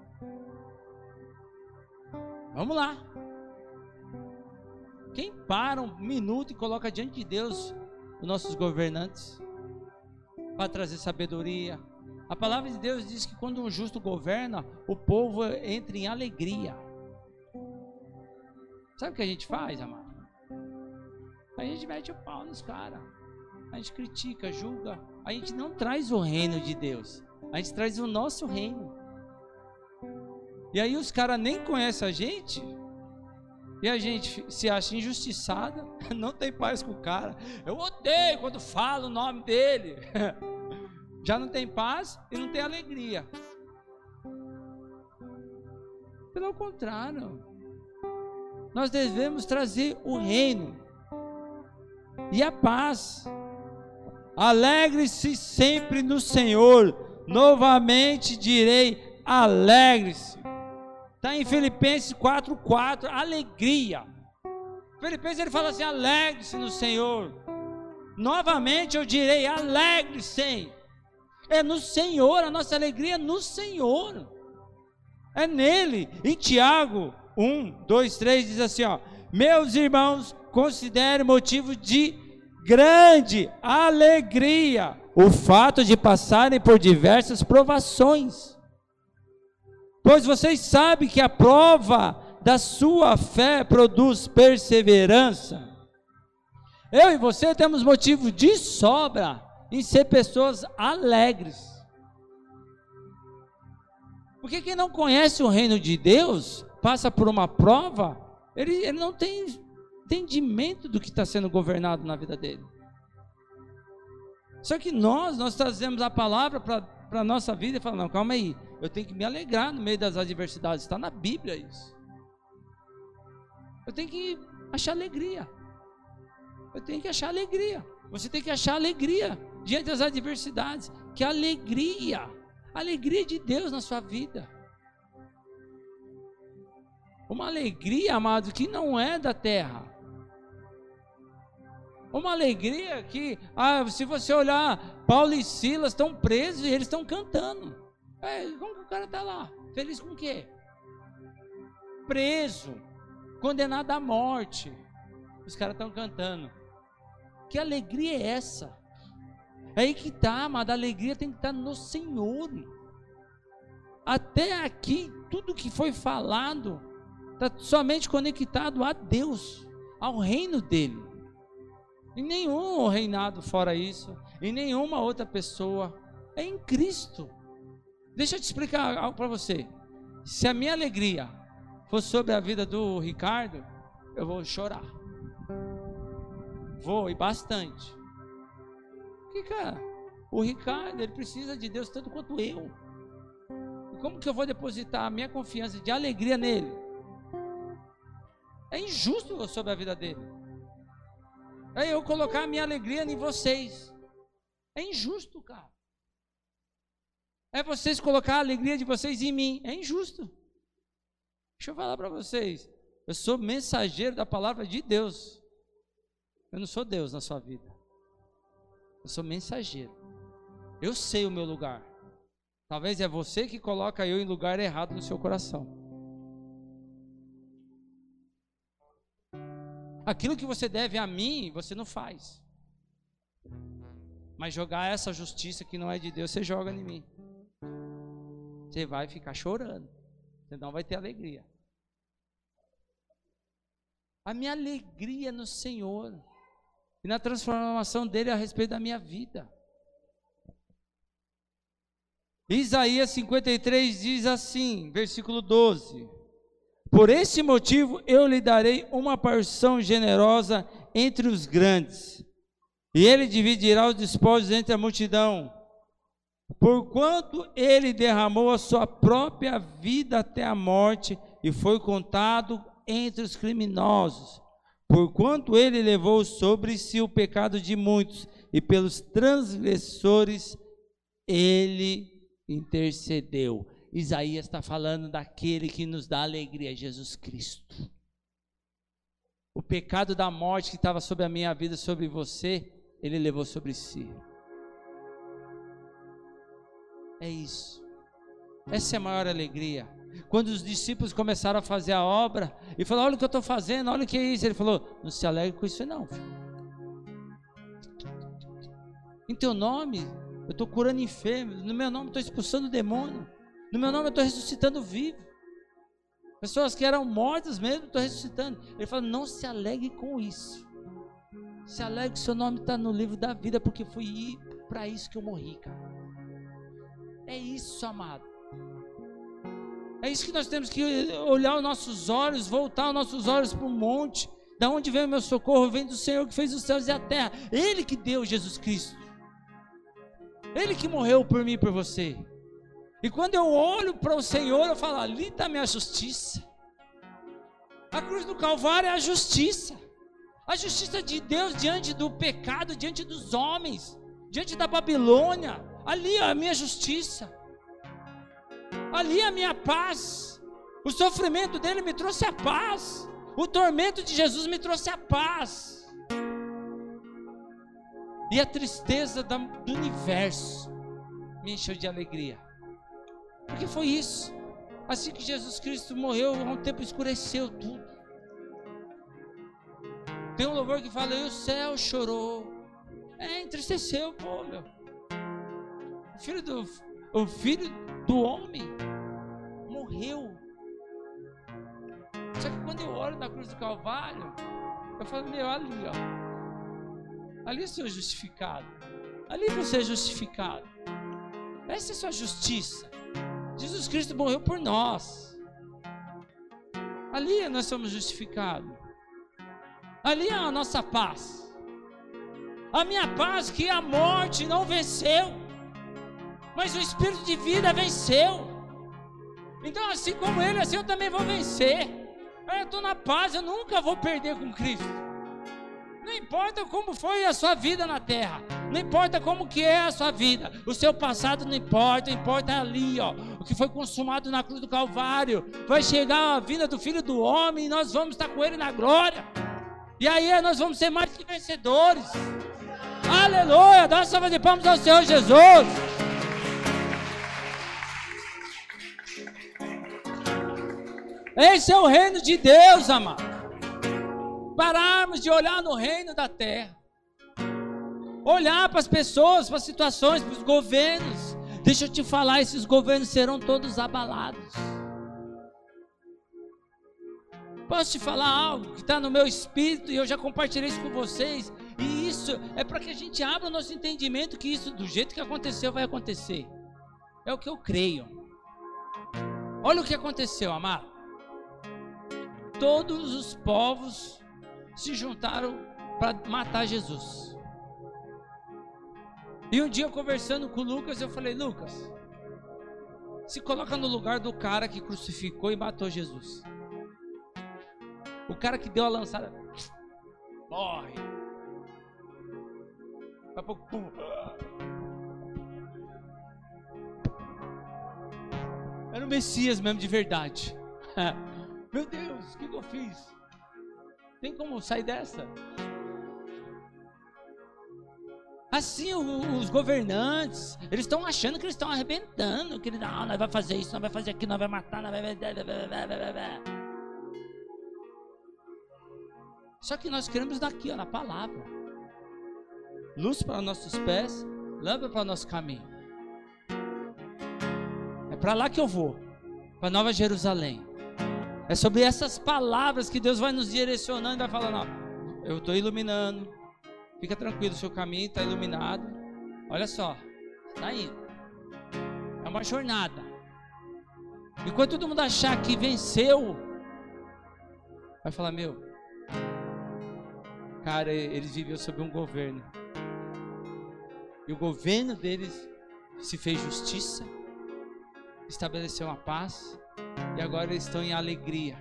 Vamos lá. Quem para um minuto e coloca diante de Deus os nossos governantes para trazer sabedoria? A palavra de Deus diz que quando um justo governa, o povo entra em alegria. Sabe o que a gente faz, amado? A gente mete o pau nos caras. A gente critica, julga. A gente não traz o reino de Deus. A gente traz o nosso reino. E aí os caras nem conhecem a gente. E a gente se acha injustiçada. Não tem paz com o cara. Eu odeio quando falo o nome dele. Já não tem paz e não tem alegria. Pelo contrário. Nós devemos trazer o reino e a paz. Alegre-se sempre no Senhor. Novamente direi: alegre-se. Está em Filipenses 4,4. Alegria. Filipenses ele fala assim: alegre-se no Senhor. Novamente eu direi: alegre-se. É no Senhor, a nossa alegria é no Senhor. É nele. Em Tiago 1, 2, 3 diz assim: ó, Meus irmãos, considere motivo de grande alegria o fato de passarem por diversas provações, pois vocês sabem que a prova da sua fé produz perseverança. Eu e você temos motivo de sobra em ser pessoas alegres. Porque quem não conhece o reino de Deus passa por uma prova, ele, ele não tem entendimento do que está sendo governado na vida dele. Só que nós, nós trazemos a palavra para a nossa vida e falamos, não, calma aí, eu tenho que me alegrar no meio das adversidades, está na Bíblia isso. Eu tenho que achar alegria. Eu tenho que achar alegria. Você tem que achar alegria diante das adversidades. Que alegria, alegria de Deus na sua vida. Uma alegria, amado, que não é da terra. Uma alegria que, ah, se você olhar, Paulo e Silas estão presos e eles estão cantando. É, como que o cara está lá? Feliz com o quê? Preso, condenado à morte. Os caras estão cantando. Que alegria é essa? É aí que está, amado. A alegria tem que estar tá no Senhor. Até aqui, tudo que foi falado está somente conectado a Deus, ao reino dele. E nenhum reinado fora isso, e nenhuma outra pessoa é em Cristo. Deixa eu te explicar algo para você. Se a minha alegria for sobre a vida do Ricardo, eu vou chorar. Vou e bastante. Porque, cara, o Ricardo, ele precisa de Deus tanto quanto eu. E como que eu vou depositar a minha confiança de alegria nele? É injusto sobre a vida dele. É eu colocar a minha alegria em vocês. É injusto, cara. É vocês colocar a alegria de vocês em mim. É injusto. Deixa eu falar para vocês. Eu sou mensageiro da palavra de Deus. Eu não sou Deus na sua vida. Eu sou mensageiro. Eu sei o meu lugar. Talvez é você que coloca eu em lugar errado no seu coração. Aquilo que você deve a mim, você não faz. Mas jogar essa justiça que não é de Deus, você joga em mim. Você vai ficar chorando. Você não vai ter alegria. A minha alegria no Senhor. E na transformação dele a respeito da minha vida. Isaías 53 diz assim, versículo 12: por esse motivo eu lhe darei uma porção generosa entre os grandes, e ele dividirá os despojos entre a multidão. Porquanto ele derramou a sua própria vida até a morte e foi contado entre os criminosos. Porquanto ele levou sobre si o pecado de muitos e pelos transgressores ele intercedeu. Isaías está falando daquele que nos dá alegria, Jesus Cristo. O pecado da morte que estava sobre a minha vida, sobre você, ele levou sobre si. É isso. Essa é a maior alegria. Quando os discípulos começaram a fazer a obra e falaram: Olha o que eu estou fazendo, olha o que é isso. Ele falou: Não se alegre com isso, não. Filho. Em teu nome, eu estou curando enfermos. No meu nome, estou expulsando demônio. No meu nome, eu estou ressuscitando vivo. Pessoas que eram mortas mesmo, estou ressuscitando. Ele falou: Não se alegre com isso. Se alegre que seu nome está no livro da vida, porque foi para isso que eu morri, cara. É isso, amado. É isso que nós temos que olhar os nossos olhos, voltar os nossos olhos para o monte. Da onde vem o meu socorro? Vem do Senhor que fez os céus e a terra. Ele que deu Jesus Cristo. Ele que morreu por mim e por você. E quando eu olho para o Senhor, eu falo: ali está a minha justiça. A cruz do Calvário é a justiça. A justiça de Deus diante do pecado, diante dos homens, diante da Babilônia. Ali é a minha justiça. Ali é a minha paz. O sofrimento dele me trouxe a paz. O tormento de Jesus me trouxe a paz. E a tristeza do universo me encheu de alegria. Porque foi isso. Assim que Jesus Cristo morreu, há um tempo escureceu tudo. Tem um louvor que fala: E o céu chorou. É, entristeceu, pô, meu. O filho do, o filho do homem morreu. Só que quando eu olho na cruz do Calvário, eu falo: Meu, ali, ó. Ali eu sou justificado. Ali você é justificado. Essa é a sua justiça. Jesus Cristo morreu por nós. Ali nós somos justificados. Ali é a nossa paz. A minha paz que a morte não venceu, mas o espírito de vida venceu. Então, assim como ele, assim eu também vou vencer. Eu estou na paz, eu nunca vou perder com Cristo. Não importa como foi a sua vida na terra, não importa como que é a sua vida, o seu passado não importa, importa ali, ó, o que foi consumado na cruz do Calvário. Vai chegar a vinda do Filho do Homem e nós vamos estar com Ele na glória. E aí nós vamos ser mais que vencedores. Aleluia! Dá uma salva de palmas ao Senhor Jesus. Esse é o reino de Deus, amado. Pararmos de olhar no reino da terra. Olhar para as pessoas, para as situações, para os governos. Deixa eu te falar, esses governos serão todos abalados. Posso te falar algo que está no meu espírito e eu já compartilhei isso com vocês. E isso é para que a gente abra o nosso entendimento que isso, do jeito que aconteceu, vai acontecer. É o que eu creio. Olha o que aconteceu, amado. Todos os povos se juntaram para matar Jesus. E um dia conversando com o Lucas, eu falei: Lucas, se coloca no lugar do cara que crucificou e matou Jesus. O cara que deu a lançada morre. Daqui a pouco, pum. Era o Messias mesmo de verdade. Meu Deus, o que, que eu fiz? Tem como sair dessa? Assim, os governantes, eles estão achando que eles estão arrebentando, que eles, não, nós vai fazer isso, nós vai fazer aquilo, nós vai matar, nós vai... Só que nós queremos daqui, ó, na palavra. Luz para nossos pés, lâmpada para nosso caminho. É para lá que eu vou, para Nova Jerusalém. É sobre essas palavras que Deus vai nos direcionando e vai falando: ó, eu estou iluminando. Fica tranquilo, seu caminho está iluminado. Olha só, está indo. É uma jornada. Enquanto todo mundo achar que venceu, vai falar: meu, Cara, eles viviam sob um governo. E o governo deles se fez justiça, estabeleceu uma paz, e agora eles estão em alegria,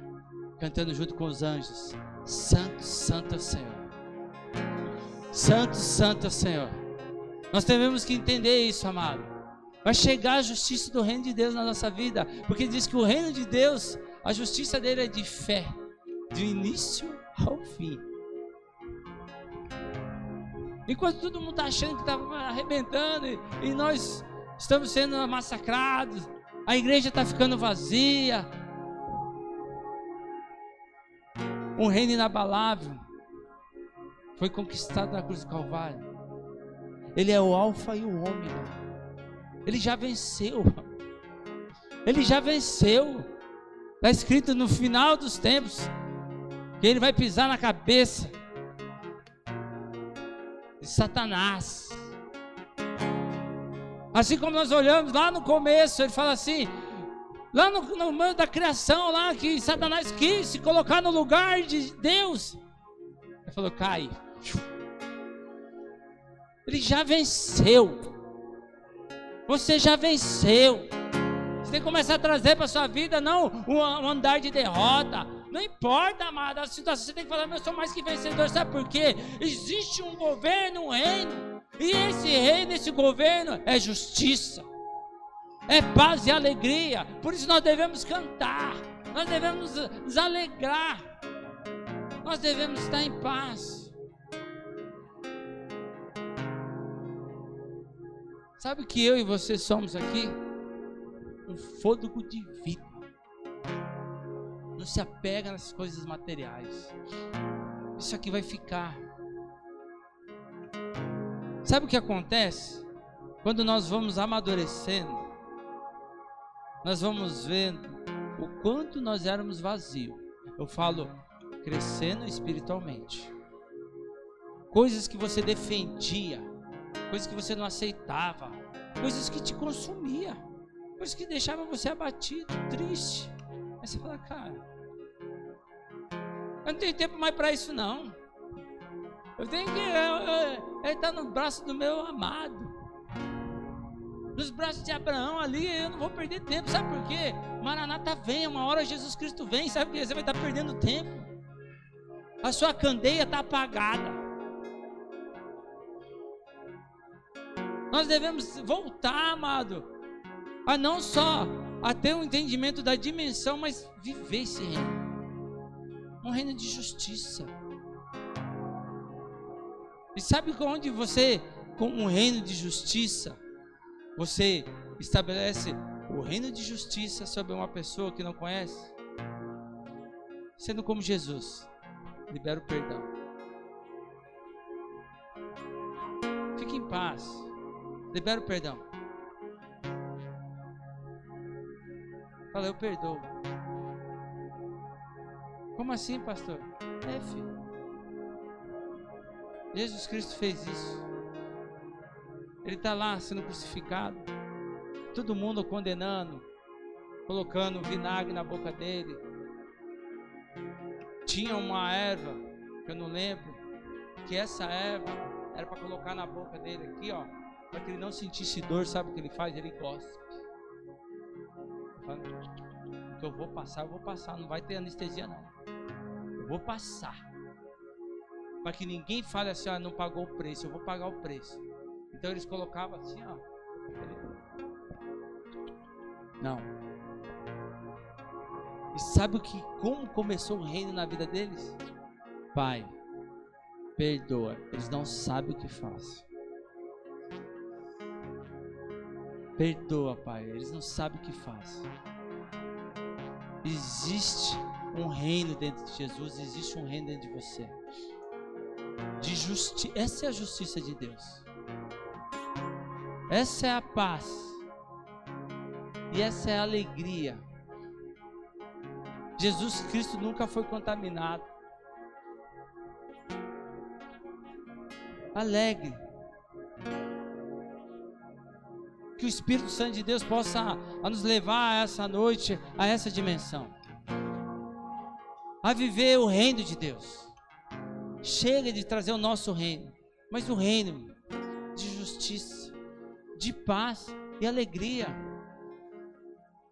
cantando junto com os anjos: Santo, Santo Senhor. Santo, Santo Senhor. Nós devemos que entender isso, amado. Vai chegar a justiça do reino de Deus na nossa vida, porque diz que o reino de Deus, a justiça dele é de fé, do início ao fim. Enquanto todo mundo está achando que está arrebentando e, e nós estamos sendo massacrados, a igreja está ficando vazia. Um reino inabalável foi conquistado na cruz do Calvário. Ele é o Alfa e o Ômega. Ele já venceu. Ele já venceu. Está escrito no final dos tempos que ele vai pisar na cabeça de Satanás. Assim como nós olhamos lá no começo, ele fala assim, lá no, no meio da criação, lá que Satanás quis se colocar no lugar de Deus. Ele falou, cai. Ele já venceu. Você já venceu. Você tem que começar a trazer para sua vida não um, andar de derrota, não importa, amada, a situação, você tem que falar, eu sou mais que vencedor. Sabe por quê? Existe um governo, um reino. E esse reino, esse governo é justiça. É paz e alegria. Por isso nós devemos cantar. Nós devemos nos alegrar. Nós devemos estar em paz. Sabe que eu e você somos aqui? Um fôlego de vida. Não se apega nas coisas materiais. Isso aqui vai ficar. Sabe o que acontece? Quando nós vamos amadurecendo, nós vamos vendo o quanto nós éramos vazios. Eu falo crescendo espiritualmente. Coisas que você defendia, coisas que você não aceitava, coisas que te consumia, coisas que deixavam você abatido, triste. Aí você fala, cara, eu não tenho tempo mais para isso não. Eu tenho que. ele está no braço do meu amado. Nos braços de Abraão ali, eu não vou perder tempo. Sabe por quê? Maranata vem, uma hora Jesus Cristo vem. Sabe por quê? Você vai estar tá perdendo tempo. A sua candeia está apagada. Nós devemos voltar, amado, a não só a ter um entendimento da dimensão, mas viver esse reino um reino de justiça. E sabe onde você, com um reino de justiça, você estabelece o reino de justiça sobre uma pessoa que não conhece? Sendo como Jesus, libera o perdão. Fique em paz, libera o perdão. Fala, eu perdoo. Como assim, pastor? É, filho. Jesus Cristo fez isso. Ele está lá sendo crucificado. Todo mundo condenando, colocando vinagre na boca dele. Tinha uma erva, que eu não lembro, que essa erva era para colocar na boca dele aqui, ó, para que ele não sentisse dor. Sabe o que ele faz? Ele gosta. Que eu vou passar, eu vou passar. Não vai ter anestesia, não. Eu vou passar. Para que ninguém fale assim, ah, não pagou o preço, eu vou pagar o preço. Então eles colocavam assim, ó. Não. E sabe o que como começou o reino na vida deles? Pai, perdoa, eles não sabem o que fazem. Perdoa, Pai, eles não sabem o que fazem. Existe um reino dentro de Jesus, existe um reino dentro de você. De justi essa é a justiça de Deus. Essa é a paz. E essa é a alegria. Jesus Cristo nunca foi contaminado. Alegre. Que o Espírito Santo de Deus possa nos levar a essa noite, a essa dimensão a viver o reino de Deus. Chega de trazer o nosso reino, mas o reino de justiça, de paz e alegria.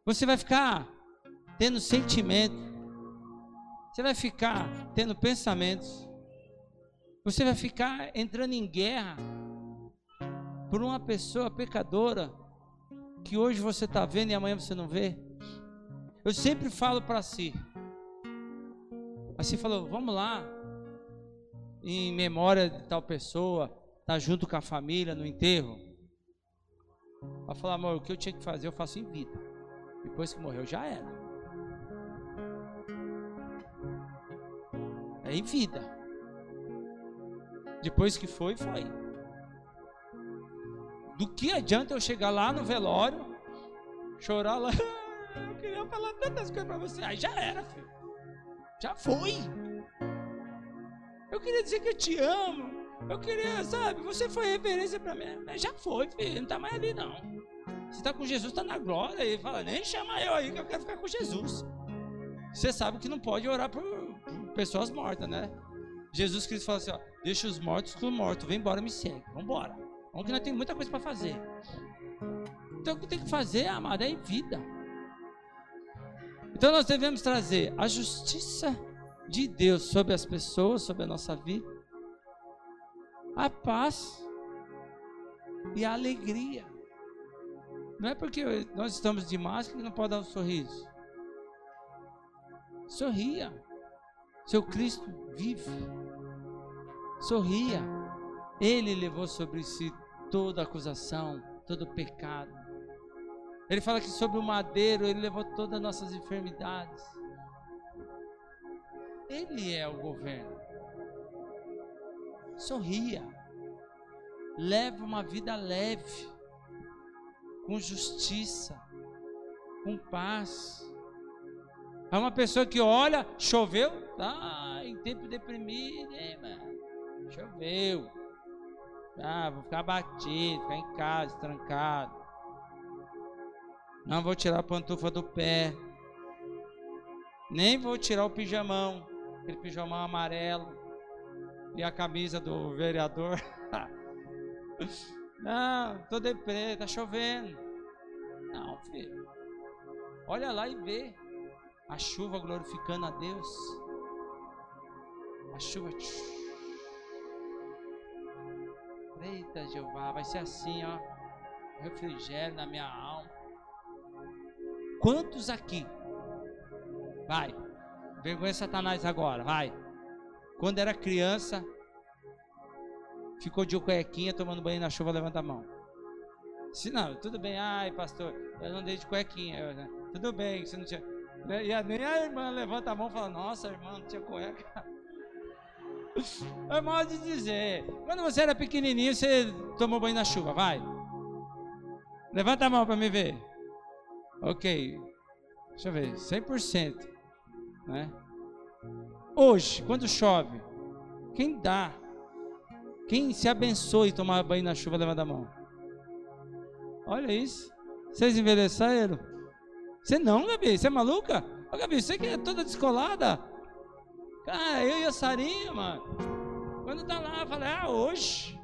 Você vai ficar tendo sentimento, você vai ficar tendo pensamentos, você vai ficar entrando em guerra por uma pessoa pecadora que hoje você está vendo e amanhã você não vê. Eu sempre falo para si. Assim falou, vamos lá, em memória de tal pessoa, tá junto com a família no enterro. Ela falou, amor, o que eu tinha que fazer eu faço em vida. Depois que morreu já era. É em vida. Depois que foi, foi. Do que adianta eu chegar lá no velório, chorar lá, eu queria falar tantas coisas para você. Aí já era, filho. Já foi. Eu queria dizer que eu te amo. Eu queria, sabe, você foi referência para mim. Mas já foi, filho, não tá mais ali não. Você está com Jesus, está na glória. Ele fala, nem chama eu aí que eu quero ficar com Jesus. Você sabe que não pode orar por, por pessoas mortas, né? Jesus Cristo fala assim, ó, deixa os mortos com mortos, vem embora, me segue, vamos embora. Vamos que nós temos muita coisa para fazer. Então o que tem que fazer, amado, é em vida. Então nós devemos trazer a justiça de Deus sobre as pessoas, sobre a nossa vida, a paz e a alegria. Não é porque nós estamos de máscara que não pode dar um sorriso. Sorria. Seu Cristo vive. Sorria. Ele levou sobre si toda acusação, todo pecado. Ele fala que sobre o madeiro ele levou todas as nossas enfermidades. Ele é o governo. Sorria. Leve uma vida leve, com justiça, com paz. É uma pessoa que olha, choveu, tá em tempo deprimido, hein, mano? Choveu. Ah, vou ficar batido, ficar em casa, trancado. Não vou tirar a pantufa do pé. Nem vou tirar o pijamão aquele pijamão amarelo e a camisa do vereador. Não, tô deprê, tá chovendo. Não, filho. Olha lá e vê a chuva glorificando a Deus. A chuva. Eita, Jeová, vai ser assim, ó. Refrigério na minha alma. Quantos aqui? Vai. Vergonha Satanás agora, vai. Quando era criança, ficou de cuequinha tomando banho na chuva, levanta a mão. Se não, tudo bem, ai pastor, eu não dei de cuequinha. Eu, né? Tudo bem, você não tinha. E a, nem a irmã levanta a mão e fala, nossa irmã, não tinha cueca. É mal de dizer. Quando você era pequenininho, você tomou banho na chuva, vai. Levanta a mão para me ver. Ok. Deixa eu ver, 100%. Né? Hoje, quando chove, quem dá? Quem se abençoe e tomar banho na chuva, levanta a mão. Olha isso. Vocês envelheceram? Você não, Gabi? Você é maluca? Ô, Gabi, você que é toda descolada. Cara, eu e a Sarinha, mano. Quando tá lá, fala, ah, hoje.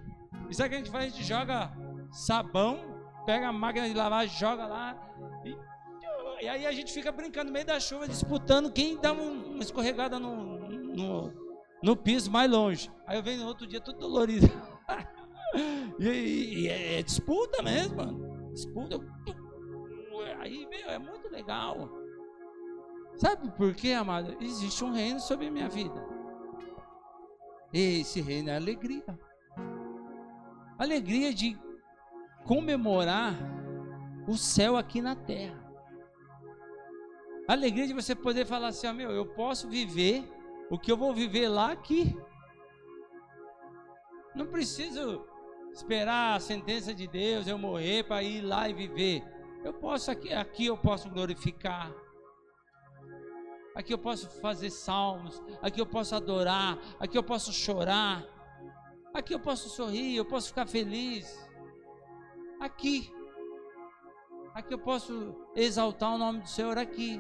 Isso é que a gente faz? A gente joga sabão, pega a máquina de lavar, joga lá e e aí a gente fica brincando no meio da chuva, disputando quem dá uma escorregada no, no, no piso mais longe. Aí eu venho no outro dia todo dolorido. e, e, e é, é, disputa mesmo, mano. Disputa. Aí, meu, é muito legal. Sabe por quê, amado? Existe um reino sobre a minha vida. Esse reino é alegria. Alegria de comemorar o céu aqui na terra. A alegria de você poder falar assim, ó, meu, eu posso viver o que eu vou viver lá aqui. Não preciso esperar a sentença de Deus, eu morrer para ir lá e viver. Eu posso aqui, aqui eu posso glorificar. Aqui eu posso fazer salmos, aqui eu posso adorar, aqui eu posso chorar. Aqui eu posso sorrir, eu posso ficar feliz. Aqui. Aqui eu posso exaltar o nome do Senhor aqui.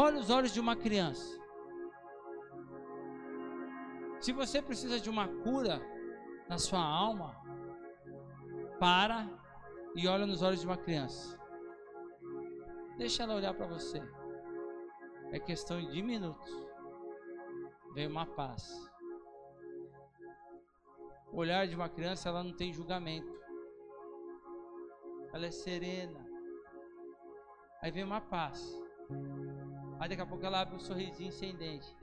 Olha os olhos de uma criança. Se você precisa de uma cura, na sua alma, para e olha nos olhos de uma criança. Deixa ela olhar para você. É questão de minutos. Vem uma paz. O olhar de uma criança, ela não tem julgamento. Ela é serena. Aí vem uma paz. Aí daqui a pouco ela abre um sorrisinho sem dente.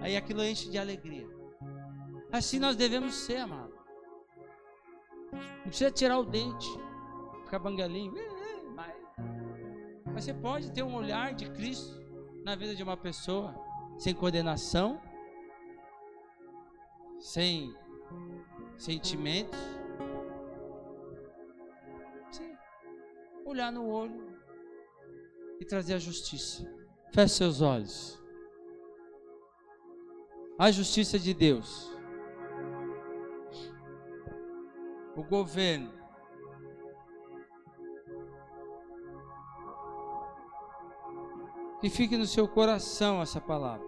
Aí aquilo enche de alegria. Assim nós devemos ser, amado. Não precisa tirar o dente, ficar bangalinho. Mas, você pode ter um olhar de Cristo na vida de uma pessoa, sem condenação, sem sentimentos. Sim. Olhar no olho e trazer a justiça. Feche seus olhos. A justiça de Deus. O governo. Que fique no seu coração essa palavra.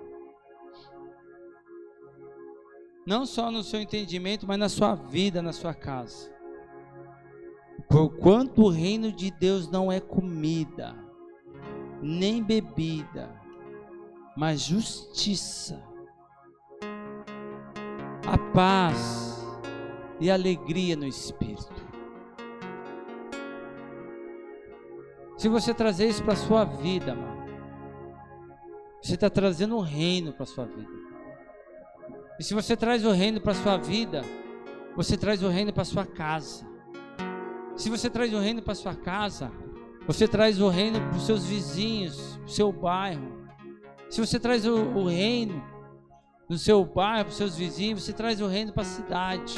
Não só no seu entendimento, mas na sua vida, na sua casa. Porquanto o reino de Deus não é comida nem bebida, mas justiça, a paz e alegria no espírito. Se você trazer isso para a sua vida, mano, você está trazendo o reino para a sua vida. E se você traz o reino para a sua vida, você traz o reino para a sua casa. Se você traz o reino para a sua casa, você traz o reino para os seus vizinhos, para o seu bairro. Se você traz o, o reino no seu bairro, para os seus vizinhos, você traz o reino para a cidade.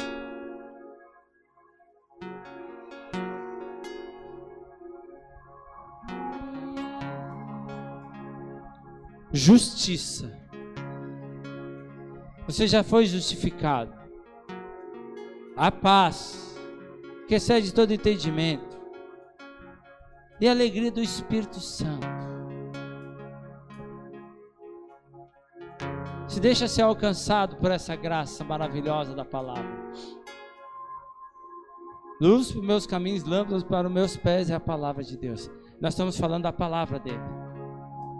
Justiça. Você já foi justificado. A paz, que excede todo entendimento e a alegria do Espírito Santo. Se deixa ser alcançado por essa graça maravilhosa da palavra. Luz para os meus caminhos, lâmpadas para os meus pés é a palavra de Deus. Nós estamos falando da palavra dele.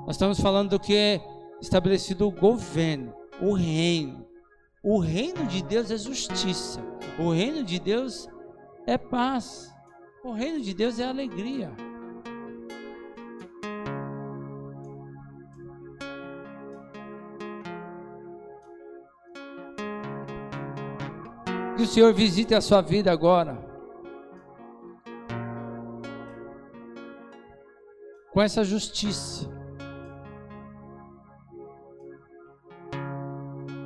Nós estamos falando do que é estabelecido o governo, o reino. O reino de Deus é justiça. O reino de Deus é paz. O reino de Deus é alegria. Que o Senhor visite a sua vida agora. Com essa justiça.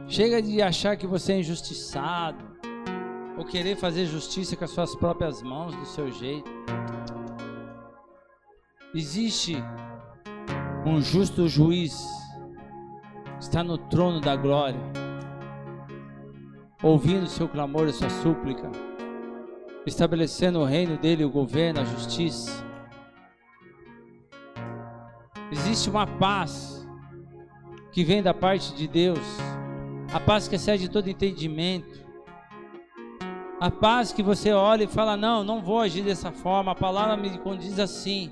Chega de achar que você é injustiçado. Ou querer fazer justiça com as suas próprias mãos, do seu jeito. Existe um justo juiz. Está no trono da glória ouvindo o seu clamor e sua súplica, estabelecendo o reino dele, o governo, a justiça. Existe uma paz que vem da parte de Deus, a paz que excede todo entendimento. A paz que você olha e fala: Não, não vou agir dessa forma, a palavra me condiz assim.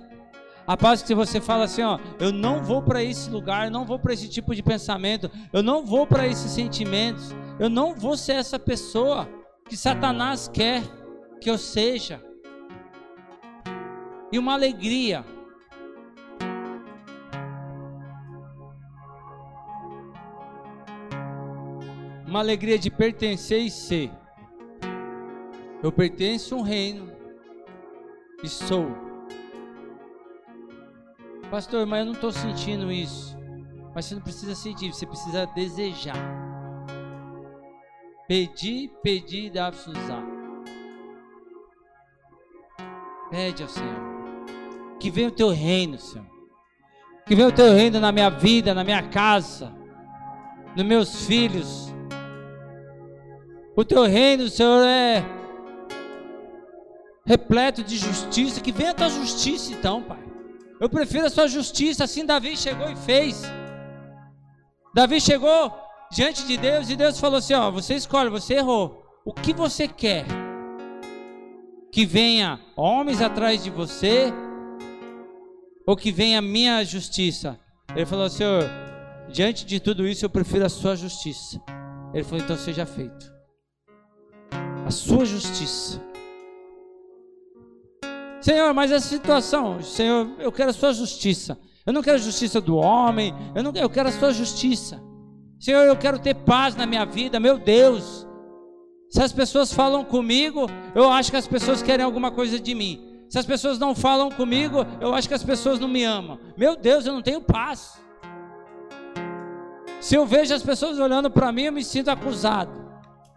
A paz que você fala assim, ó, eu não vou para esse lugar, eu não vou para esse tipo de pensamento, eu não vou para esses sentimentos, eu não vou ser essa pessoa que Satanás quer que eu seja. E uma alegria. Uma alegria de pertencer e ser. Eu pertenço a um reino e sou Pastor, mas eu não estou sentindo isso. Mas você não precisa sentir, você precisa desejar. Pedir, pedir e dar-se usar. Pede ao Senhor. Que venha o teu reino, Senhor. Que venha o teu reino na minha vida, na minha casa, nos meus filhos. O teu reino, Senhor, é repleto de justiça. Que venha a tua justiça, então, Pai. Eu prefiro a sua justiça, assim Davi chegou e fez. Davi chegou diante de Deus e Deus falou assim: Ó, você escolhe, você errou. O que você quer? Que venha homens atrás de você ou que venha minha justiça? Ele falou: Senhor, diante de tudo isso eu prefiro a sua justiça. Ele falou: Então seja feito. A sua justiça. Senhor, mas essa situação, Senhor, eu quero a sua justiça. Eu não quero a justiça do homem, eu, não, eu quero a sua justiça. Senhor, eu quero ter paz na minha vida, meu Deus. Se as pessoas falam comigo, eu acho que as pessoas querem alguma coisa de mim. Se as pessoas não falam comigo, eu acho que as pessoas não me amam. Meu Deus, eu não tenho paz. Se eu vejo as pessoas olhando para mim, eu me sinto acusado.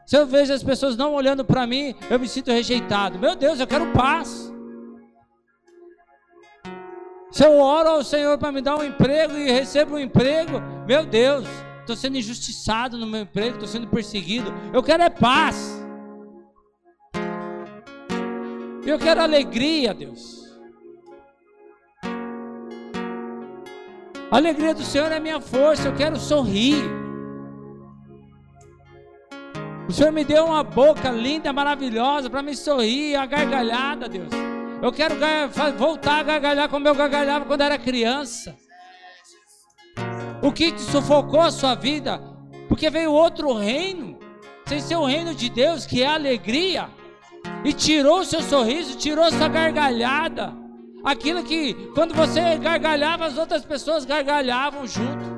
Se eu vejo as pessoas não olhando para mim, eu me sinto rejeitado. Meu Deus, eu quero paz. Se eu oro ao Senhor para me dar um emprego e recebo um emprego, meu Deus, estou sendo injustiçado no meu emprego, estou sendo perseguido. Eu quero é paz. Eu quero alegria, Deus. A alegria do Senhor é minha força, eu quero sorrir. O Senhor me deu uma boca linda, maravilhosa para me sorrir, a gargalhada, Deus. Eu quero voltar a gargalhar como eu gargalhava quando era criança. O que te sufocou a sua vida? Porque veio outro reino, sem ser o reino de Deus, que é alegria, e tirou o seu sorriso, tirou sua gargalhada. Aquilo que, quando você gargalhava, as outras pessoas gargalhavam junto.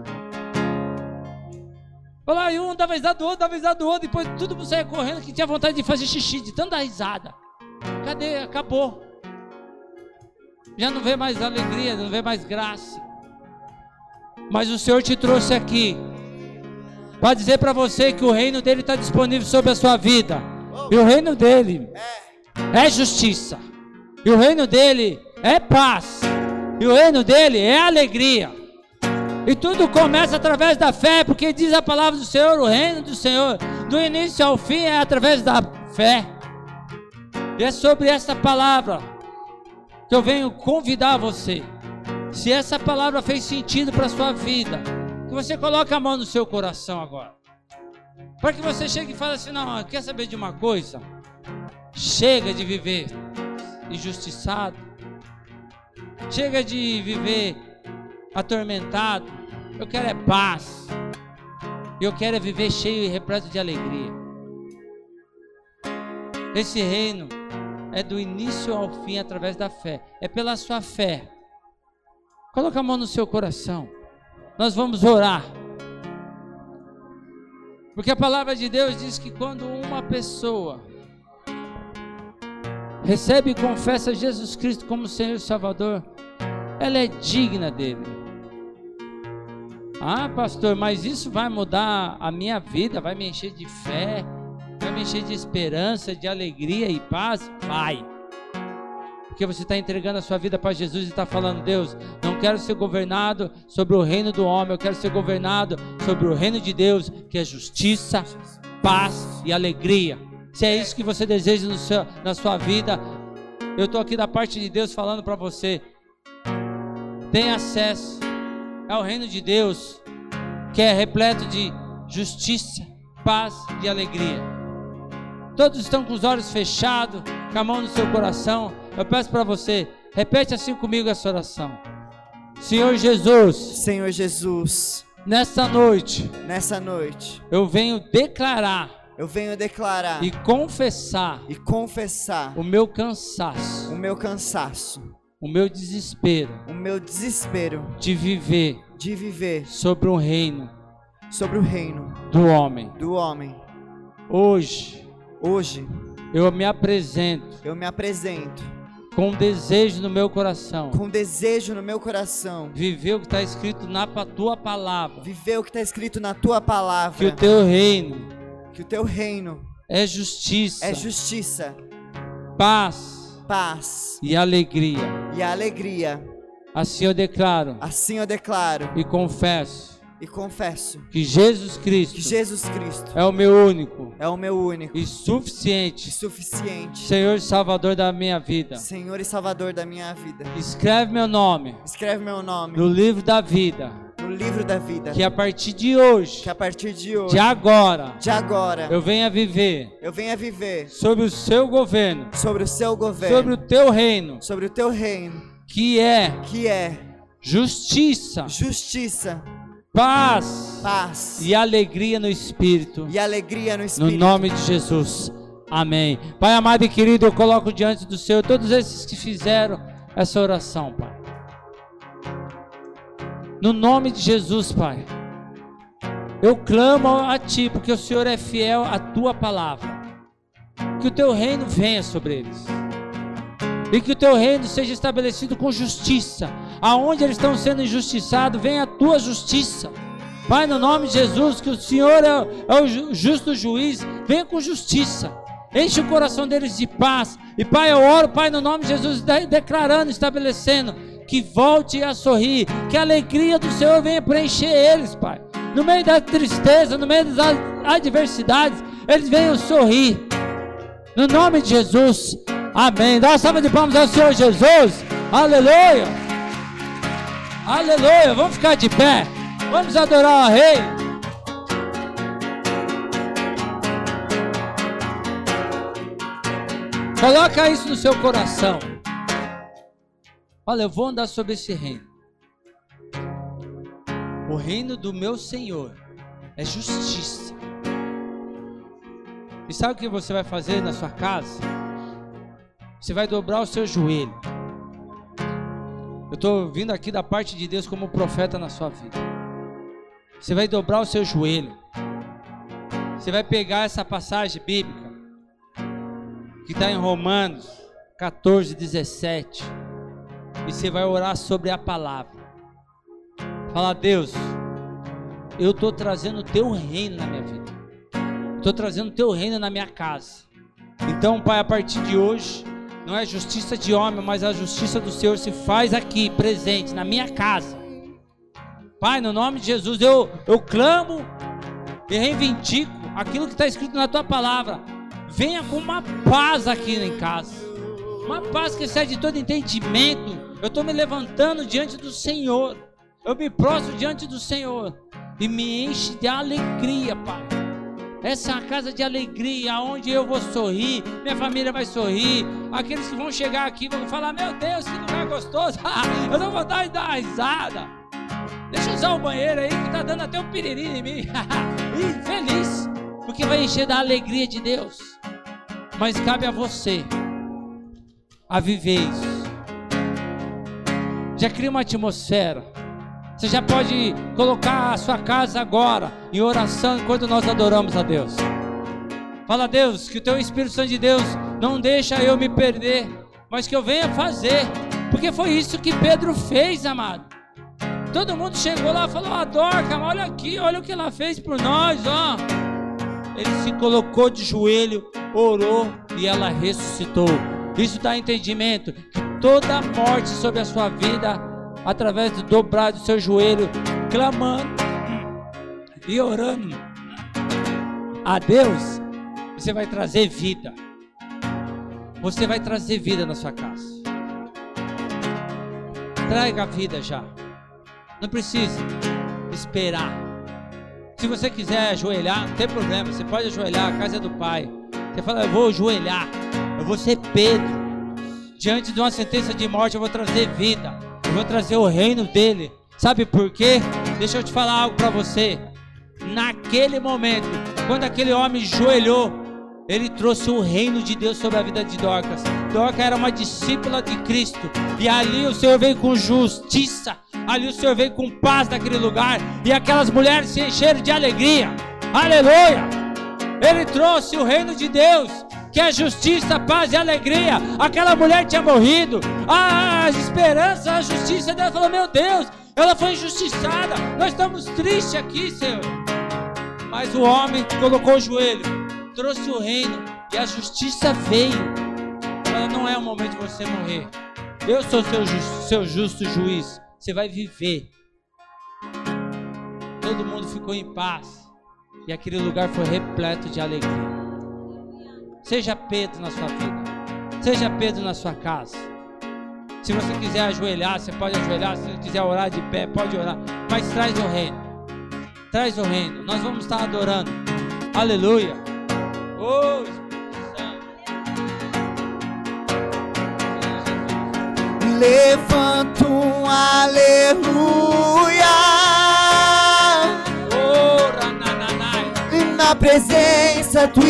Olha e um dava risada do outro, dava risada do outro, depois tudo você ia correndo que tinha vontade de fazer xixi, de tanta risada. Cadê? Acabou já não vê mais alegria, não vê mais graça. Mas o Senhor te trouxe aqui para dizer para você que o reino dele está disponível sobre a sua vida. E o reino dele é justiça. E o reino dele é paz. E o reino dele é alegria. E tudo começa através da fé, porque diz a palavra do Senhor, o reino do Senhor, do início ao fim é através da fé. E é sobre essa palavra que eu venho convidar você. Se essa palavra fez sentido para sua vida, que você coloque a mão no seu coração agora. Para que você chegue e fale assim: não, quer saber de uma coisa? Chega de viver injustiçado. Chega de viver atormentado. Eu quero é paz. Eu quero é viver cheio e repleto de alegria. Esse reino é do início ao fim através da fé. É pela sua fé. Coloca a mão no seu coração. Nós vamos orar. Porque a palavra de Deus diz que quando uma pessoa recebe e confessa Jesus Cristo como Senhor e Salvador, ela é digna dele. Ah, pastor, mas isso vai mudar a minha vida, vai me encher de fé vai me encher de esperança, de alegria e paz? Vai. Porque você está entregando a sua vida para Jesus e está falando, Deus, não quero ser governado sobre o reino do homem, eu quero ser governado sobre o reino de Deus, que é justiça, paz e alegria. Se é isso que você deseja seu, na sua vida, eu estou aqui da parte de Deus falando para você. Tem acesso ao reino de Deus, que é repleto de justiça, paz e alegria. Todos estão com os olhos fechados, com a mão no seu coração. Eu peço para você, repete assim comigo essa oração. Senhor Jesus. Senhor Jesus. Nessa noite. Nessa noite. Eu venho declarar. Eu venho declarar e confessar e confessar o meu cansaço, o meu cansaço, o meu desespero, o meu desespero de viver, de viver sobre o reino, sobre o reino do homem, do homem. Hoje, Hoje eu me apresento. Eu me apresento. Com desejo no meu coração. Com desejo no meu coração. Viver o que está escrito na tua palavra. Viver o que está escrito na tua palavra. Que o teu reino. Que o teu reino. É justiça. É justiça. Paz. Paz. E alegria. E alegria. Assim eu declaro. Assim eu declaro. E confesso e confesso que Jesus Cristo, que Jesus Cristo é o meu único, é o meu único e suficiente, e suficiente Senhor e Salvador da minha vida. Senhor e Salvador da minha vida. Escreve meu nome. Escreve meu nome no livro da vida livro da vida. Que a partir de hoje, Que a partir de hoje, de agora, de agora, eu venha viver eu venha viver sobre o seu governo, sobre o seu governo, sobre o teu reino, sobre o teu reino, que é que é justiça, justiça, paz paz e alegria no espírito. e alegria no No espírito. nome de Jesus. Amém. Pai amado e querido, eu coloco diante do Senhor todos esses que fizeram essa oração, Pai. No nome de Jesus, Pai. Eu clamo a Ti, porque o Senhor é fiel à Tua palavra. Que o Teu reino venha sobre eles. E que o Teu reino seja estabelecido com justiça. Aonde eles estão sendo injustiçados, venha a Tua justiça. Pai, no nome de Jesus, que o Senhor é, é o ju- justo juiz, venha com justiça. Enche o coração deles de paz. E Pai, eu oro, Pai, no nome de Jesus, de- declarando, estabelecendo que volte a sorrir, que a alegria do Senhor venha preencher eles, Pai. No meio da tristeza, no meio das adversidades, eles venham sorrir. No nome de Jesus. Amém. Dá uma salva de palmas ao Senhor Jesus. Aleluia. Aleluia. Vamos ficar de pé. Vamos adorar o Rei. Coloca isso no seu coração. Olha, eu vou andar sobre esse reino. O reino do meu Senhor é justiça. E sabe o que você vai fazer na sua casa? Você vai dobrar o seu joelho. Eu estou vindo aqui da parte de Deus como profeta na sua vida. Você vai dobrar o seu joelho. Você vai pegar essa passagem bíblica que está em Romanos 14, 17. E você vai orar sobre a palavra. Fala, Deus, eu estou trazendo o teu reino na minha vida. Estou trazendo o teu reino na minha casa. Então, Pai, a partir de hoje, não é justiça de homem, mas a justiça do Senhor se faz aqui, presente, na minha casa. Pai, no nome de Jesus, eu, eu clamo e reivindico aquilo que está escrito na tua palavra. Venha com uma paz aqui em casa. Uma paz que excede todo entendimento. Eu estou me levantando diante do Senhor. Eu me prostro diante do Senhor. E me enche de alegria, Pai. Essa é casa de alegria, onde eu vou sorrir, minha família vai sorrir. Aqueles que vão chegar aqui vão falar: Meu Deus, que lugar gostoso! eu não vou dar e dar uma risada. Deixa eu usar o banheiro aí que tá dando até um piririnho em mim. feliz, porque vai encher da alegria de Deus. Mas cabe a você a viver isso. Já cria uma atmosfera. Você já pode colocar a sua casa agora em oração enquanto nós adoramos a Deus. Fala, Deus, que o teu Espírito Santo de Deus não deixa eu me perder, mas que eu venha fazer. Porque foi isso que Pedro fez, amado. Todo mundo chegou lá e falou: "Ah, Dorca, olha aqui, olha o que ela fez por nós, ó". Ele se colocou de joelho, orou e ela ressuscitou. Isso dá entendimento que toda morte sobre a sua vida, através do dobrar do seu joelho, clamando e orando a Deus, você vai trazer vida. Você vai trazer vida na sua casa. Traga a vida já. Não precisa esperar. Se você quiser ajoelhar, não tem problema. Você pode ajoelhar, a casa é do Pai. Você fala, eu vou ajoelhar. Eu vou ser Pedro. Diante de uma sentença de morte, eu vou trazer vida. Eu vou trazer o reino dele. Sabe por quê? Deixa eu te falar algo para você. Naquele momento, quando aquele homem joelhou, ele trouxe o reino de Deus sobre a vida de Dorcas. Dorcas era uma discípula de Cristo. E ali o Senhor veio com justiça. Ali o Senhor veio com paz naquele lugar. E aquelas mulheres se encheram de alegria. Aleluia! Ele trouxe o reino de Deus, que é justiça, paz e alegria. Aquela mulher tinha morrido. Ah, as esperanças, a justiça dela falou: Meu Deus, ela foi injustiçada. Nós estamos tristes aqui, Senhor. Mas o homem colocou o joelho, trouxe o reino e a justiça veio. Ela não é o momento de você morrer. Eu sou seu, seu justo juiz. Você vai viver. Todo mundo ficou em paz. E aquele lugar foi repleto de alegria. Seja Pedro na sua vida. Seja Pedro na sua casa. Se você quiser ajoelhar, você pode ajoelhar. Se você quiser orar de pé, pode orar. Mas traz o reino. Traz o reino. Nós vamos estar adorando. Aleluia. Oh, Espírito Santo. Levanto um aleluia Oh, na presença do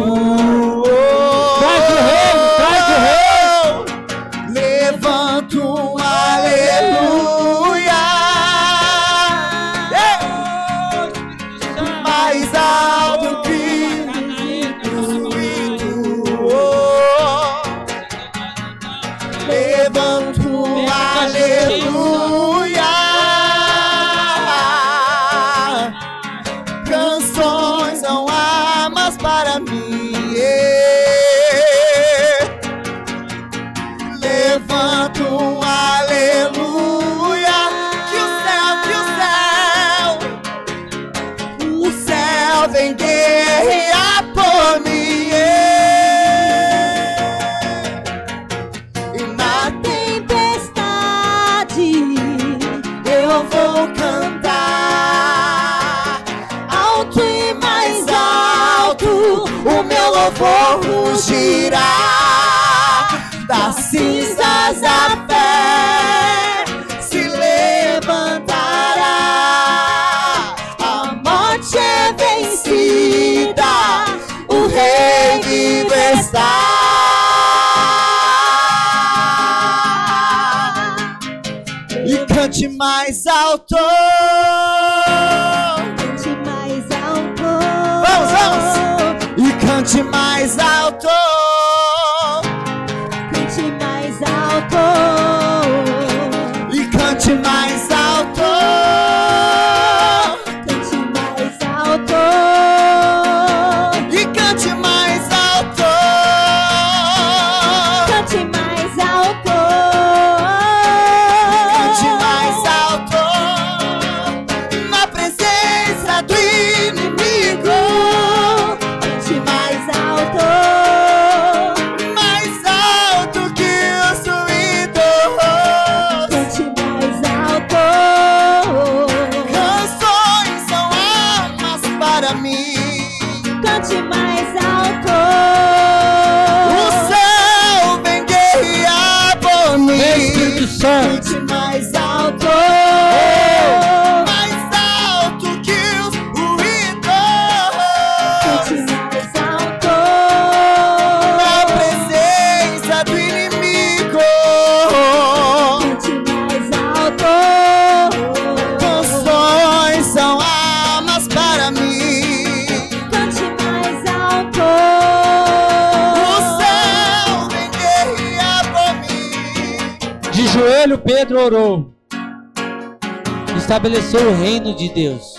Oh. Mais alto. Cante mais alto. Vamos, vamos. E cante mais alto. Pedro orou. Estabeleceu o reino de Deus.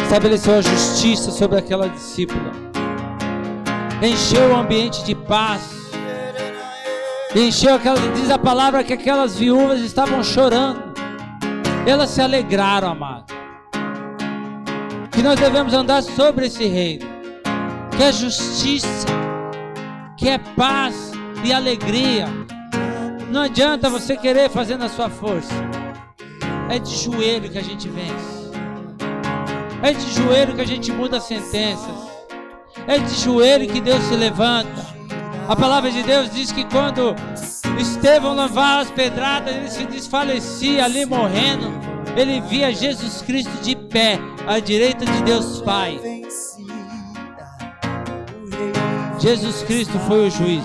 Estabeleceu a justiça sobre aquela discípula. Encheu o ambiente de paz. Encheu aquela. Diz a palavra que aquelas viúvas estavam chorando. Elas se alegraram, amado. Que nós devemos andar sobre esse reino. Que é justiça. Que é paz e alegria. Não adianta você querer fazer na sua força. É de joelho que a gente vence. É de joelho que a gente muda sentenças. É de joelho que Deus se levanta. A palavra de Deus diz que quando Estevão levava as pedradas, ele se desfalecia ali morrendo. Ele via Jesus Cristo de pé à direita de Deus Pai. Jesus Cristo foi o juiz.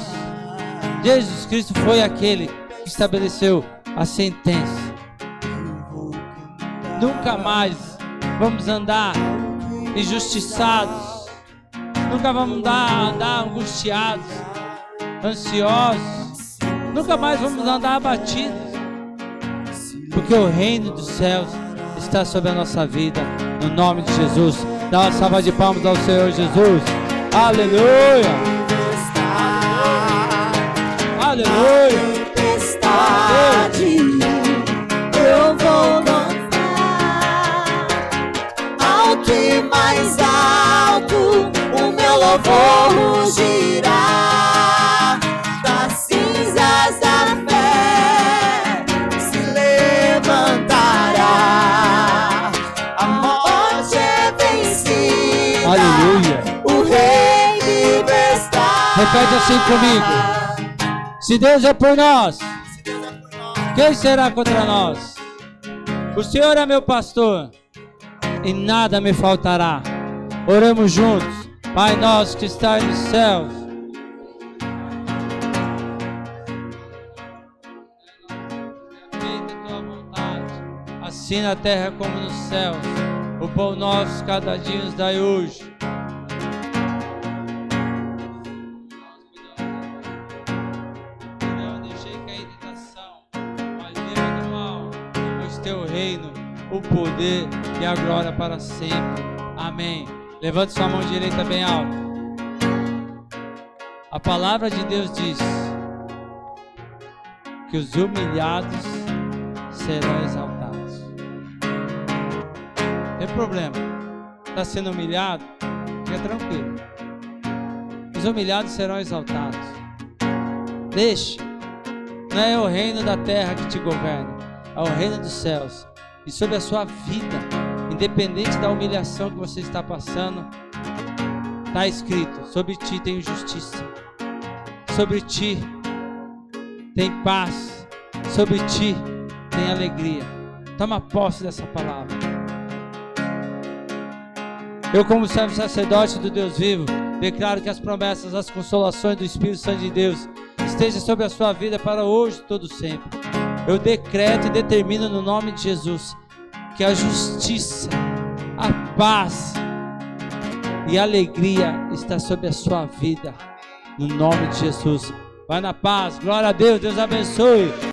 Jesus Cristo foi aquele que estabeleceu a sentença. Nunca mais vamos andar injustiçados. Nunca vamos andar, andar angustiados, ansiosos. Nunca mais vamos andar abatidos. Porque o reino dos céus está sobre a nossa vida. No nome de Jesus. Dá uma salva de palmas ao Senhor Jesus. Aleluia. Aleluia. Eu vou alto e mais alto o meu louvor das cinzas da fé se levantará. A morte é vencida. Aleluia. O rei. Repete assim comigo. Se Deus é por nós quem será contra nós? O Senhor é meu pastor e nada me faltará. Oramos juntos. Pai nosso que está nos céus. Feita a tua vontade, assim na terra como nos céus. O pão nosso cada dia nos dai hoje. Poder e a glória para sempre. Amém. Levante sua mão direita bem alta. A palavra de Deus diz que os humilhados serão exaltados. Tem problema? Está sendo humilhado? Fica tranquilo. Os humilhados serão exaltados. Deixe. Não é o reino da terra que te governa, é o reino dos céus. E sobre a sua vida, independente da humilhação que você está passando, está escrito: sobre ti tem justiça, sobre ti tem paz, sobre ti tem alegria. Toma posse dessa palavra. Eu, como servo sacerdote do Deus vivo, declaro que as promessas, as consolações do Espírito Santo de Deus estejam sobre a sua vida para hoje e todo sempre. Eu decreto e determino no nome de Jesus que a justiça, a paz e a alegria está sobre a sua vida. No nome de Jesus. Vai na paz. Glória a Deus. Deus abençoe.